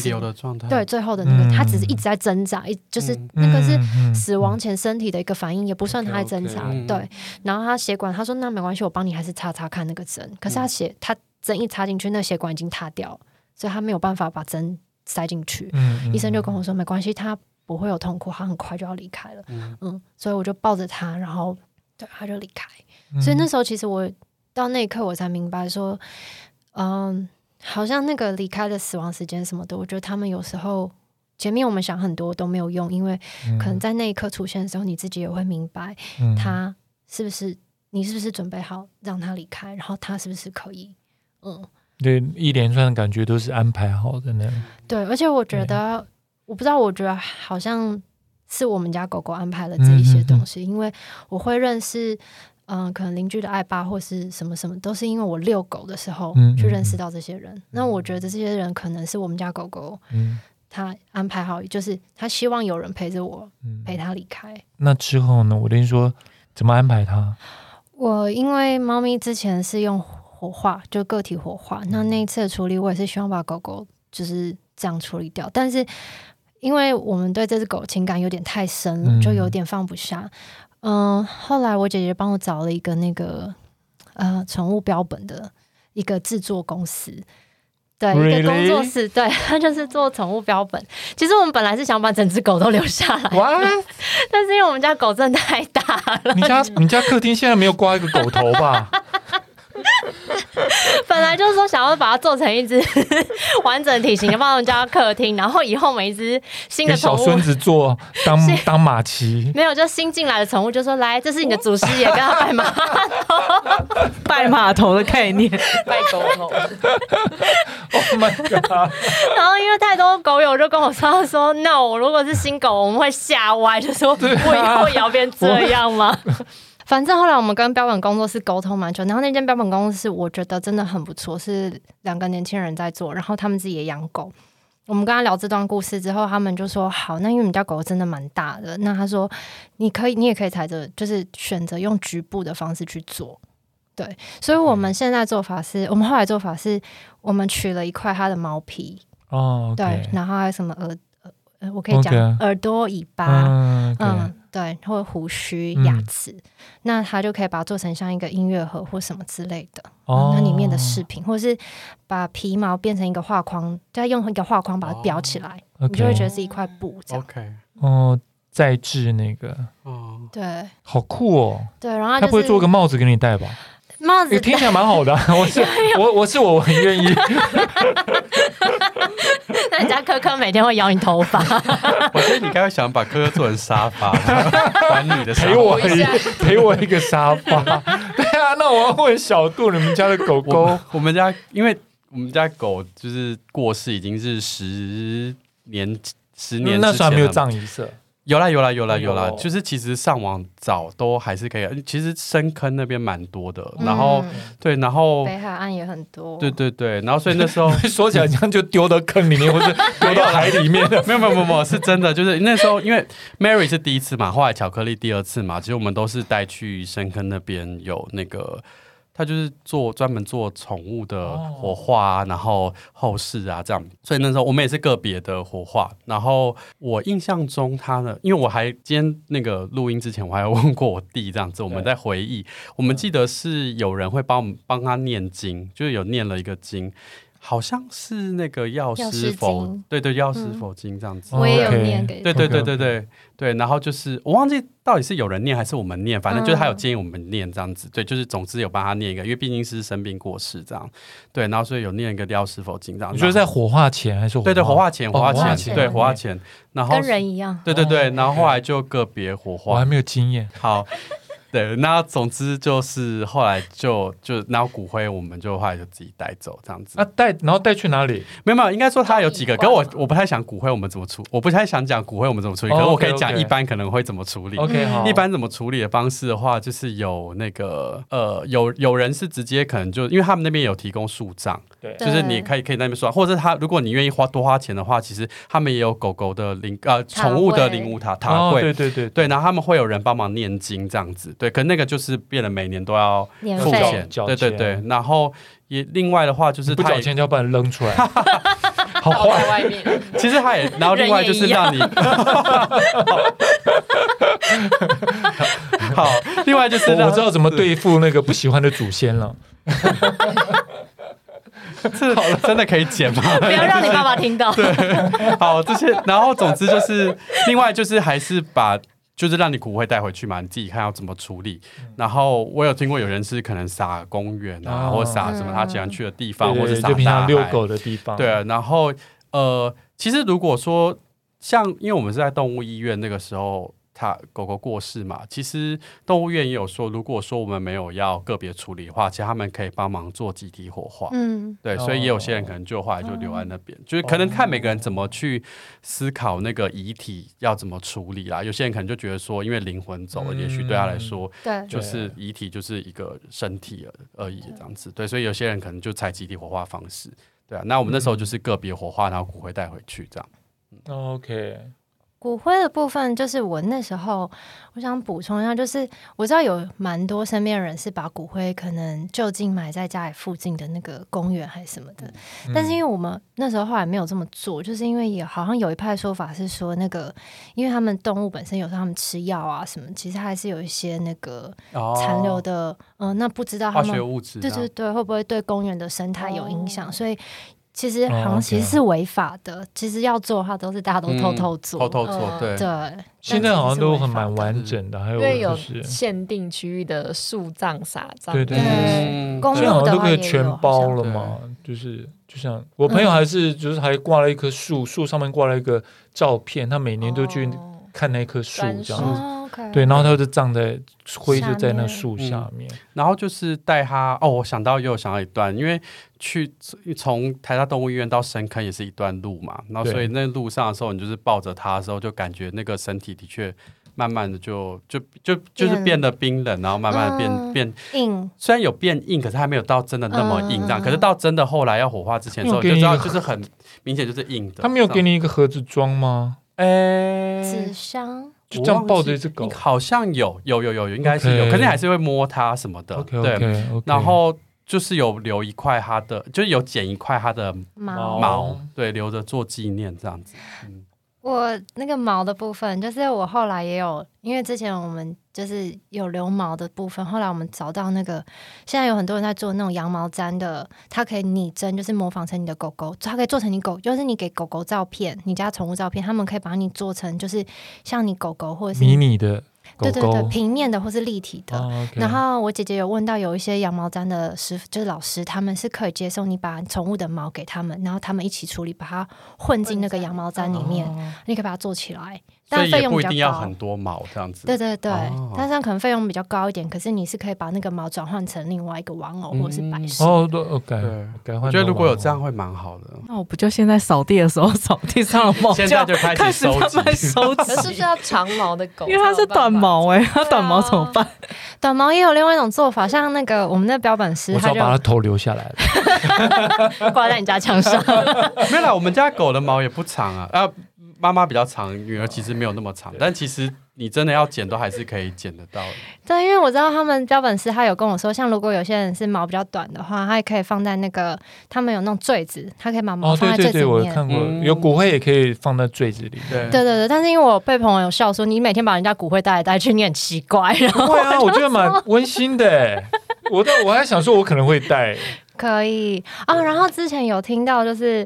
对，最后的那个，他只是一直在挣扎，一就是那个是死亡前身体的一个反应，也不算他在挣扎。对，然后他血管，他说那没关系，我帮你还是插插看那个针。可是他血，他针一插进去，那血管已经塌掉，所以他没有办法把针塞进去。医生就跟我说没关系，他不会有痛苦，他很快就要离开了。嗯，所以我就抱着他，然后对，他就离开。所以那时候其实我到那一刻我才明白说，嗯。好像那个离开的死亡时间什么的，我觉得他们有时候前面我们想很多都没有用，因为可能在那一刻出现的时候，你自己也会明白，他是不是你是不是准备好让他离开，然后他是不是可以，嗯，对，一连串的感觉都是安排好的呢。对，而且我觉得，我不知道，我觉得好像是我们家狗狗安排了这一些东西，因为我会认识。嗯，可能邻居的爱爸或是什么什么，都是因为我遛狗的时候去认识到这些人。嗯嗯、那我觉得这些人可能是我们家狗狗，嗯、他安排好，就是他希望有人陪着我，嗯、陪他离开。那之后呢？我跟你说，怎么安排他？我因为猫咪之前是用火化，就个体火化。那那一次的处理，我也是希望把狗狗就是这样处理掉。但是因为我们对这只狗情感有点太深了，就有点放不下。嗯嗯，后来我姐姐帮我找了一个那个呃宠物标本的一个制作公司，对?一个工作室，对，他就是做宠物标本。其实我们本来是想把整只狗都留下来? 但是因为我们家狗真的太大了。你家 你家客厅现在没有挂一个狗头吧？本来就是说想要把它做成一只 完整体型的，放在家客厅，然后以后每一只新的宠物，小孙子做 当当马骑，没有，就新进来的宠物就说来，这是你的祖师爷，跟他拜码头，拜码头的概念，拜狗头。Oh my god！然后因为太多狗友就跟我说，他说 No，如果是新狗，我们会吓歪，就说我以后也要变这样吗？反正后来我们跟标本工作室沟通蛮久，然后那间标本工作室我觉得真的很不错，是两个年轻人在做，然后他们自己也养狗。我们跟他聊这段故事之后，他们就说好，那因为我们家狗真的蛮大的，那他说你可以，你也可以踩着，就是选择用局部的方式去做。对，所以我们现在做法是我们后来做法是我们取了一块它的毛皮哦，okay、对，然后还有什么耳呃，我可以讲.耳朵、尾巴，嗯。Okay. 嗯对，或者胡须、牙齿，嗯、那他就可以把它做成像一个音乐盒或什么之类的。哦，那里面的饰品，或者是把皮毛变成一个画框，再用一个画框把它裱起来，你就会觉得是一块布这样。OK，哦，再制那个，哦，对，好酷哦。对，然后他、就是、不会做个帽子给你戴吧？帽子听起来蛮好的，我是我我是我很愿意。那人家柯柯每天会咬你头发，我觉得你刚刚想把柯柯做成沙发，玩你的陪我一陪我一个沙发。对啊，那我要问小杜，你们家的狗狗？我，我们家因为我们家狗就是过世已经是十年十年，那时候还没有葬仪社。有啦有啦有啦有啦，就是其实上网找都还是可以。其实深坑那边蛮多的，然后对，然后北海岸也很多。对对对，然后所以那时候 说起来这样就丢到坑里面，或是 丢到海里面。没有没有没有没有，是真的，就是那时候因为 Mary 是第一次嘛，后来巧克力第二次嘛，其实我们都是带去深坑那边有那个。他就是做专门做宠物的火化，啊，然后后事啊这样，所以那时候我们也是个别的火化。然后我印象中他的，因为我还今天那个录音之前，我还有问过我弟这样子，我们在回忆，我们记得是有人会帮我们帮他念经，就是有念了一个经。好像是那个药师佛，对对，药师佛经这样子。我也有念给。对对对对对对，然后就是我忘记到底是有人念还是我们念，反正就是他有建议我们念这样子。对，就是总之有帮他念一个，因为毕竟是生病过世这样。对，然后所以有念一个药师佛经这样。你觉得在火化前还是？对对，火化前，火化前，对，火化前。然后跟人一样。对对对，然后后来就个别火化。我还没有经验。好。对，那总之就是后来就就然后骨灰，我们就后来就自己带走这样子。那带然后带去哪里？没有没有，应该说他有几个，可我我不太想骨灰我们怎么处，我不太想讲骨灰我们怎么处理。可是我可以讲一般可能会怎么处理。OK，好。一般怎么处理的方式的话，就是有那个呃有有人是直接可能就因为他们那边有提供树葬，对，就是你可以可以那边说，或者是他如果你愿意花多花钱的话，其实他们也有狗狗的灵呃宠物的灵物塔塔柜，对对对对，然后他们会有人帮忙念经这样子，对，可那个就是。变得每年都要付钱，对对对，然后也另外的话就是不缴钱就要把人扔出来，好坏。其实他也，然后另外就是让你，好，另外就是我知道怎么对付那个不喜欢的祖先了。这好了，真的可以剪吗？不要让你爸爸听到。对，好，这些，然后总之就是，另外就是还是把。就是让你骨灰带回去嘛，你自己看要怎么处理。然后我有听过有人是可能撒公园啊，哦、或撒什么他喜欢去的地方，或者撒就平常遛狗的地方。对啊，然后呃，其实如果说像，因为我们是在动物医院那个时候。他狗狗过世嘛，其实动物园也有说，如果说我们没有要个别处理的话，其实他们可以帮忙做集体火化。嗯，对，所以也有些人可能就后来就留在那边，哦、就是可能看每个人怎么去思考那个遗体要怎么处理啦。有些人可能就觉得说，因为灵魂走了，嗯、也许对他来说，对，就是遗体就是一个身体而而已这样子。对，所以有些人可能就采集体火化方式。对啊，那我们那时候就是个别火化，然后骨灰带回去这样。嗯、OK。骨灰的部分，就是我那时候，我想补充一下，就是我知道有蛮多身边人是把骨灰可能就近埋在家里附近的那个公园还是什么的，嗯、但是因为我们那时候后来没有这么做，就是因为也好像有一派说法是说，那个因为他们动物本身有时候他们吃药啊什么，其实还是有一些那个残留的，嗯、哦呃，那不知道他们化学物质，对对对，会不会对公园的生态有影响？哦、所以。其实好像其实是违法的。其实要做的话，都是大家都偷偷做，偷偷做。对对。现在好像都很蛮完整的，还有有限定区域的树葬、撒葬。对对对，公路好像都可以全包了嘛。就是就像我朋友还是就是还挂了一棵树，树上面挂了一个照片，他每年都去看那棵树这样子。对，然后他就葬在灰就在那树下面，嗯，然后就是带他哦，我想到又想到一段，因为去从台大动物医院到深坑也是一段路嘛，然后所以那路上的时候，你就是抱着他的时候，就感觉那个身体的确慢慢的就就就就是变得冰冷，然后慢慢的变、嗯、变硬，虽然有变硬，可是还没有到真的那么硬这样，嗯、可是到真的后来要火化之前的时候，就知道就是很明显就是硬的。他没有给你一个盒子装吗？哎，纸箱。就这样抱着一只狗，好像有有有有，应该是有，肯定还是会摸它什么的。Okay, 对，okay, okay. 然后就是有留一块它的，就是有剪一块它的毛，毛对，留着做纪念这样子。嗯。我那个毛的部分，就是我后来也有，因为之前我们就是有留毛的部分，后来我们找到那个，现在有很多人在做那种羊毛毡的，它可以拟真，就是模仿成你的狗狗，它可以做成你狗，就是你给狗狗照片，你家宠物照片，他们可以把你做成就是像你狗狗或者是迷你的。对对对，平面的或是立体的。Oh. 然后我姐姐有问到，有一些羊毛毡的师，就是老师，他们是可以接受你把宠物的毛给他们，然后他们一起处理，把它混进那个羊毛毡里面，oh. 你可以把它做起来。但费用比较高，要很多毛这样子。对对对，哦、但是可能费用比较高一点。可是你是可以把那个毛转换成另外一个玩偶或者是摆饰。哦，对，OK，对，我觉得如果有这样会蛮好的。那我不就现在扫地的时候扫地上的毛，现在就开始收集。收集 是不是要长毛的狗？因为它是短毛哎、欸，它短毛怎么办？短毛也有另外一种做法，像那个我们的标本师，他就把它头留下来了，挂在你家墙上。没有啦，我们家狗的毛也不长啊。啊妈妈比较长，女儿其实没有那么长，但其实你真的要剪，都还是可以剪得到的。对，因为我知道他们标本师他有跟我说，像如果有些人是毛比较短的话，他也可以放在那个他们有那种坠子，他可以把毛放在坠子里面。哦，对对对，我看过，嗯、有骨灰也可以放在坠子里。对对对对，但是因为我被朋友笑说，你每天把人家骨灰带来带去，你很奇怪。然后对啊，我觉得蛮温馨的。我都我还想说，我可能会带。可以啊、哦，然后之前有听到就是。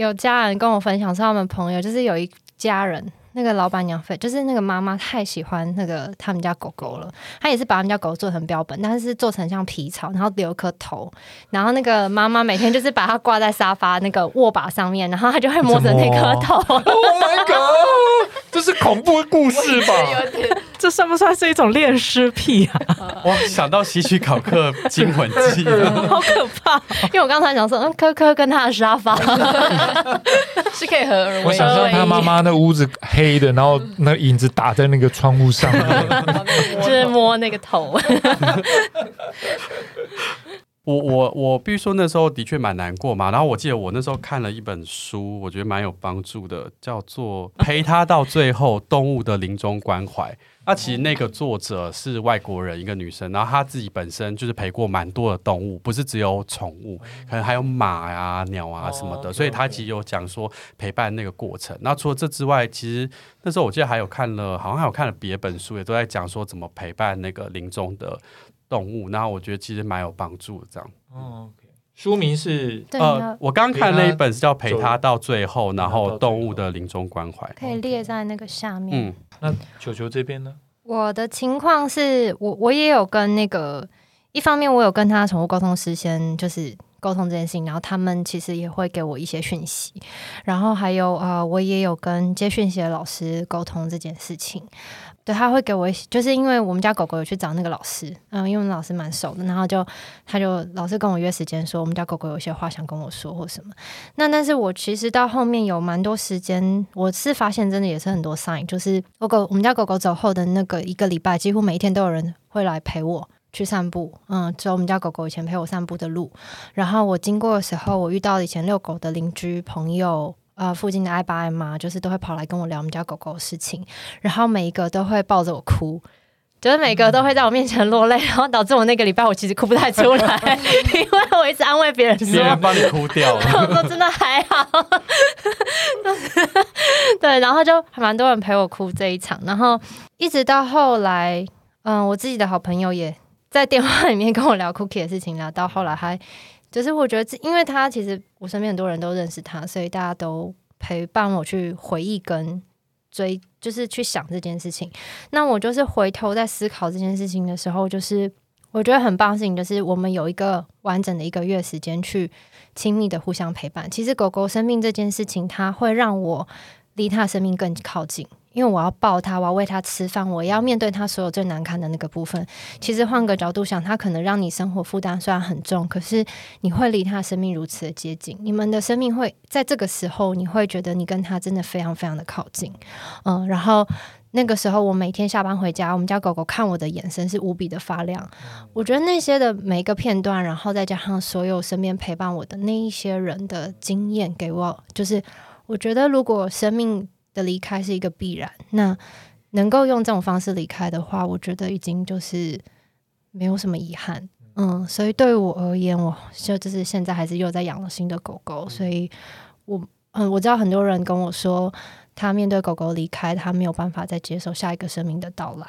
有家人跟我分享说，他们朋友就是有一家人，那个老板娘非就是那个妈妈太喜欢那个他们家狗狗了，她也是把他们家狗做成标本，但是是做成像皮草，然后留颗头，然后那个妈妈每天就是把它挂在沙发那个握把上面，然后她就会摸着那颗头。Oh my god！这是恐怖故事吧？这算不算是一种恋尸癖啊？哇，想到希区考克惊魂记了，好可怕！因为我刚才想说，嗯，科科跟他的沙发 是可以合而为。我想象他妈妈那屋子黑的，然后那影子打在那个窗户上面，就是摸那个头。我我我必须说那时候的确蛮难过嘛，然后我记得我那时候看了一本书，我觉得蛮有帮助的，叫做《陪他到最后：动物的临终关怀》。那其实那个作者是外国人，一个女生，然后她自己本身就是陪过蛮多的动物，不是只有宠物，可能还有马呀、鸟啊什么的，所以她其实有讲说陪伴那个过程。那除了这之外，其实那时候我记得还有看了，好像还有看了别本书，也都在讲说怎么陪伴那个临终的。动物，然后我觉得其实蛮有帮助的，这样。哦，OK。书名是呃，我刚看那一本是叫《陪他到最后》，然后动物的临终关怀，可以列在那个下面。嗯，那球球这边呢？我的情况是我我也有跟那个一方面，我有跟他宠物沟通师先就是沟通这件事情，然后他们其实也会给我一些讯息，然后还有呃，我也有跟接讯息的老师沟通这件事情。对，他会给我一些，就是因为我们家狗狗有去找那个老师，嗯，因为我们老师蛮熟的，然后就他就老是跟我约时间，说我们家狗狗有些话想跟我说或什么。那但是我其实到后面有蛮多时间，我是发现真的也是很多 sign，就是我狗我们家狗狗走后的那个一个礼拜，几乎每一天都有人会来陪我去散步，嗯，走我们家狗狗以前陪我散步的路。然后我经过的时候，我遇到以前遛狗的邻居朋友。呃，附近的爱爸爱妈就是都会跑来跟我聊我们家狗狗的事情，然后每一个都会抱着我哭，就是每个都会在我面前落泪，然后导致我那个礼拜我其实哭不太出来，因为我一直安慰别人说，别人帮你哭掉了，我说真的还好，对，然后就还蛮多人陪我哭这一场，然后一直到后来，嗯、呃，我自己的好朋友也在电话里面跟我聊 Cookie 的事情，聊到后来还。就是我觉得，因为他其实我身边很多人都认识他，所以大家都陪伴我去回忆跟追，就是去想这件事情。那我就是回头在思考这件事情的时候，就是我觉得很棒的事情，就是我们有一个完整的一个月时间去亲密的互相陪伴。其实狗狗生病这件事情，它会让我离它生命更靠近。因为我要抱他，我要喂他吃饭，我要面对他所有最难堪的那个部分。其实换个角度想，他可能让你生活负担虽然很重，可是你会离他的生命如此的接近。你们的生命会在这个时候，你会觉得你跟他真的非常非常的靠近。嗯，然后那个时候，我每天下班回家，我们家狗狗看我的眼神是无比的发亮。我觉得那些的每一个片段，然后再加上所有身边陪伴我的那一些人的经验，给我就是我觉得如果生命。的离开是一个必然，那能够用这种方式离开的话，我觉得已经就是没有什么遗憾，嗯，所以对我而言，我就就是现在还是又在养了新的狗狗，所以我嗯，我知道很多人跟我说，他面对狗狗离开，他没有办法再接受下一个生命的到来，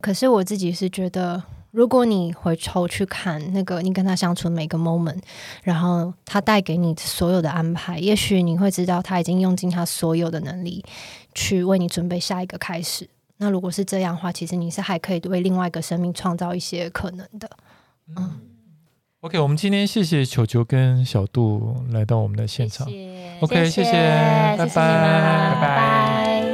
可是我自己是觉得。如果你回头去看那个你跟他相处的每个 moment，然后他带给你所有的安排，也许你会知道他已经用尽他所有的能力去为你准备下一个开始。那如果是这样的话，其实你是还可以为另外一个生命创造一些可能的。嗯，OK，我们今天谢谢球球跟小杜来到我们的现场。谢谢 OK，谢谢，谢谢拜拜，拜拜。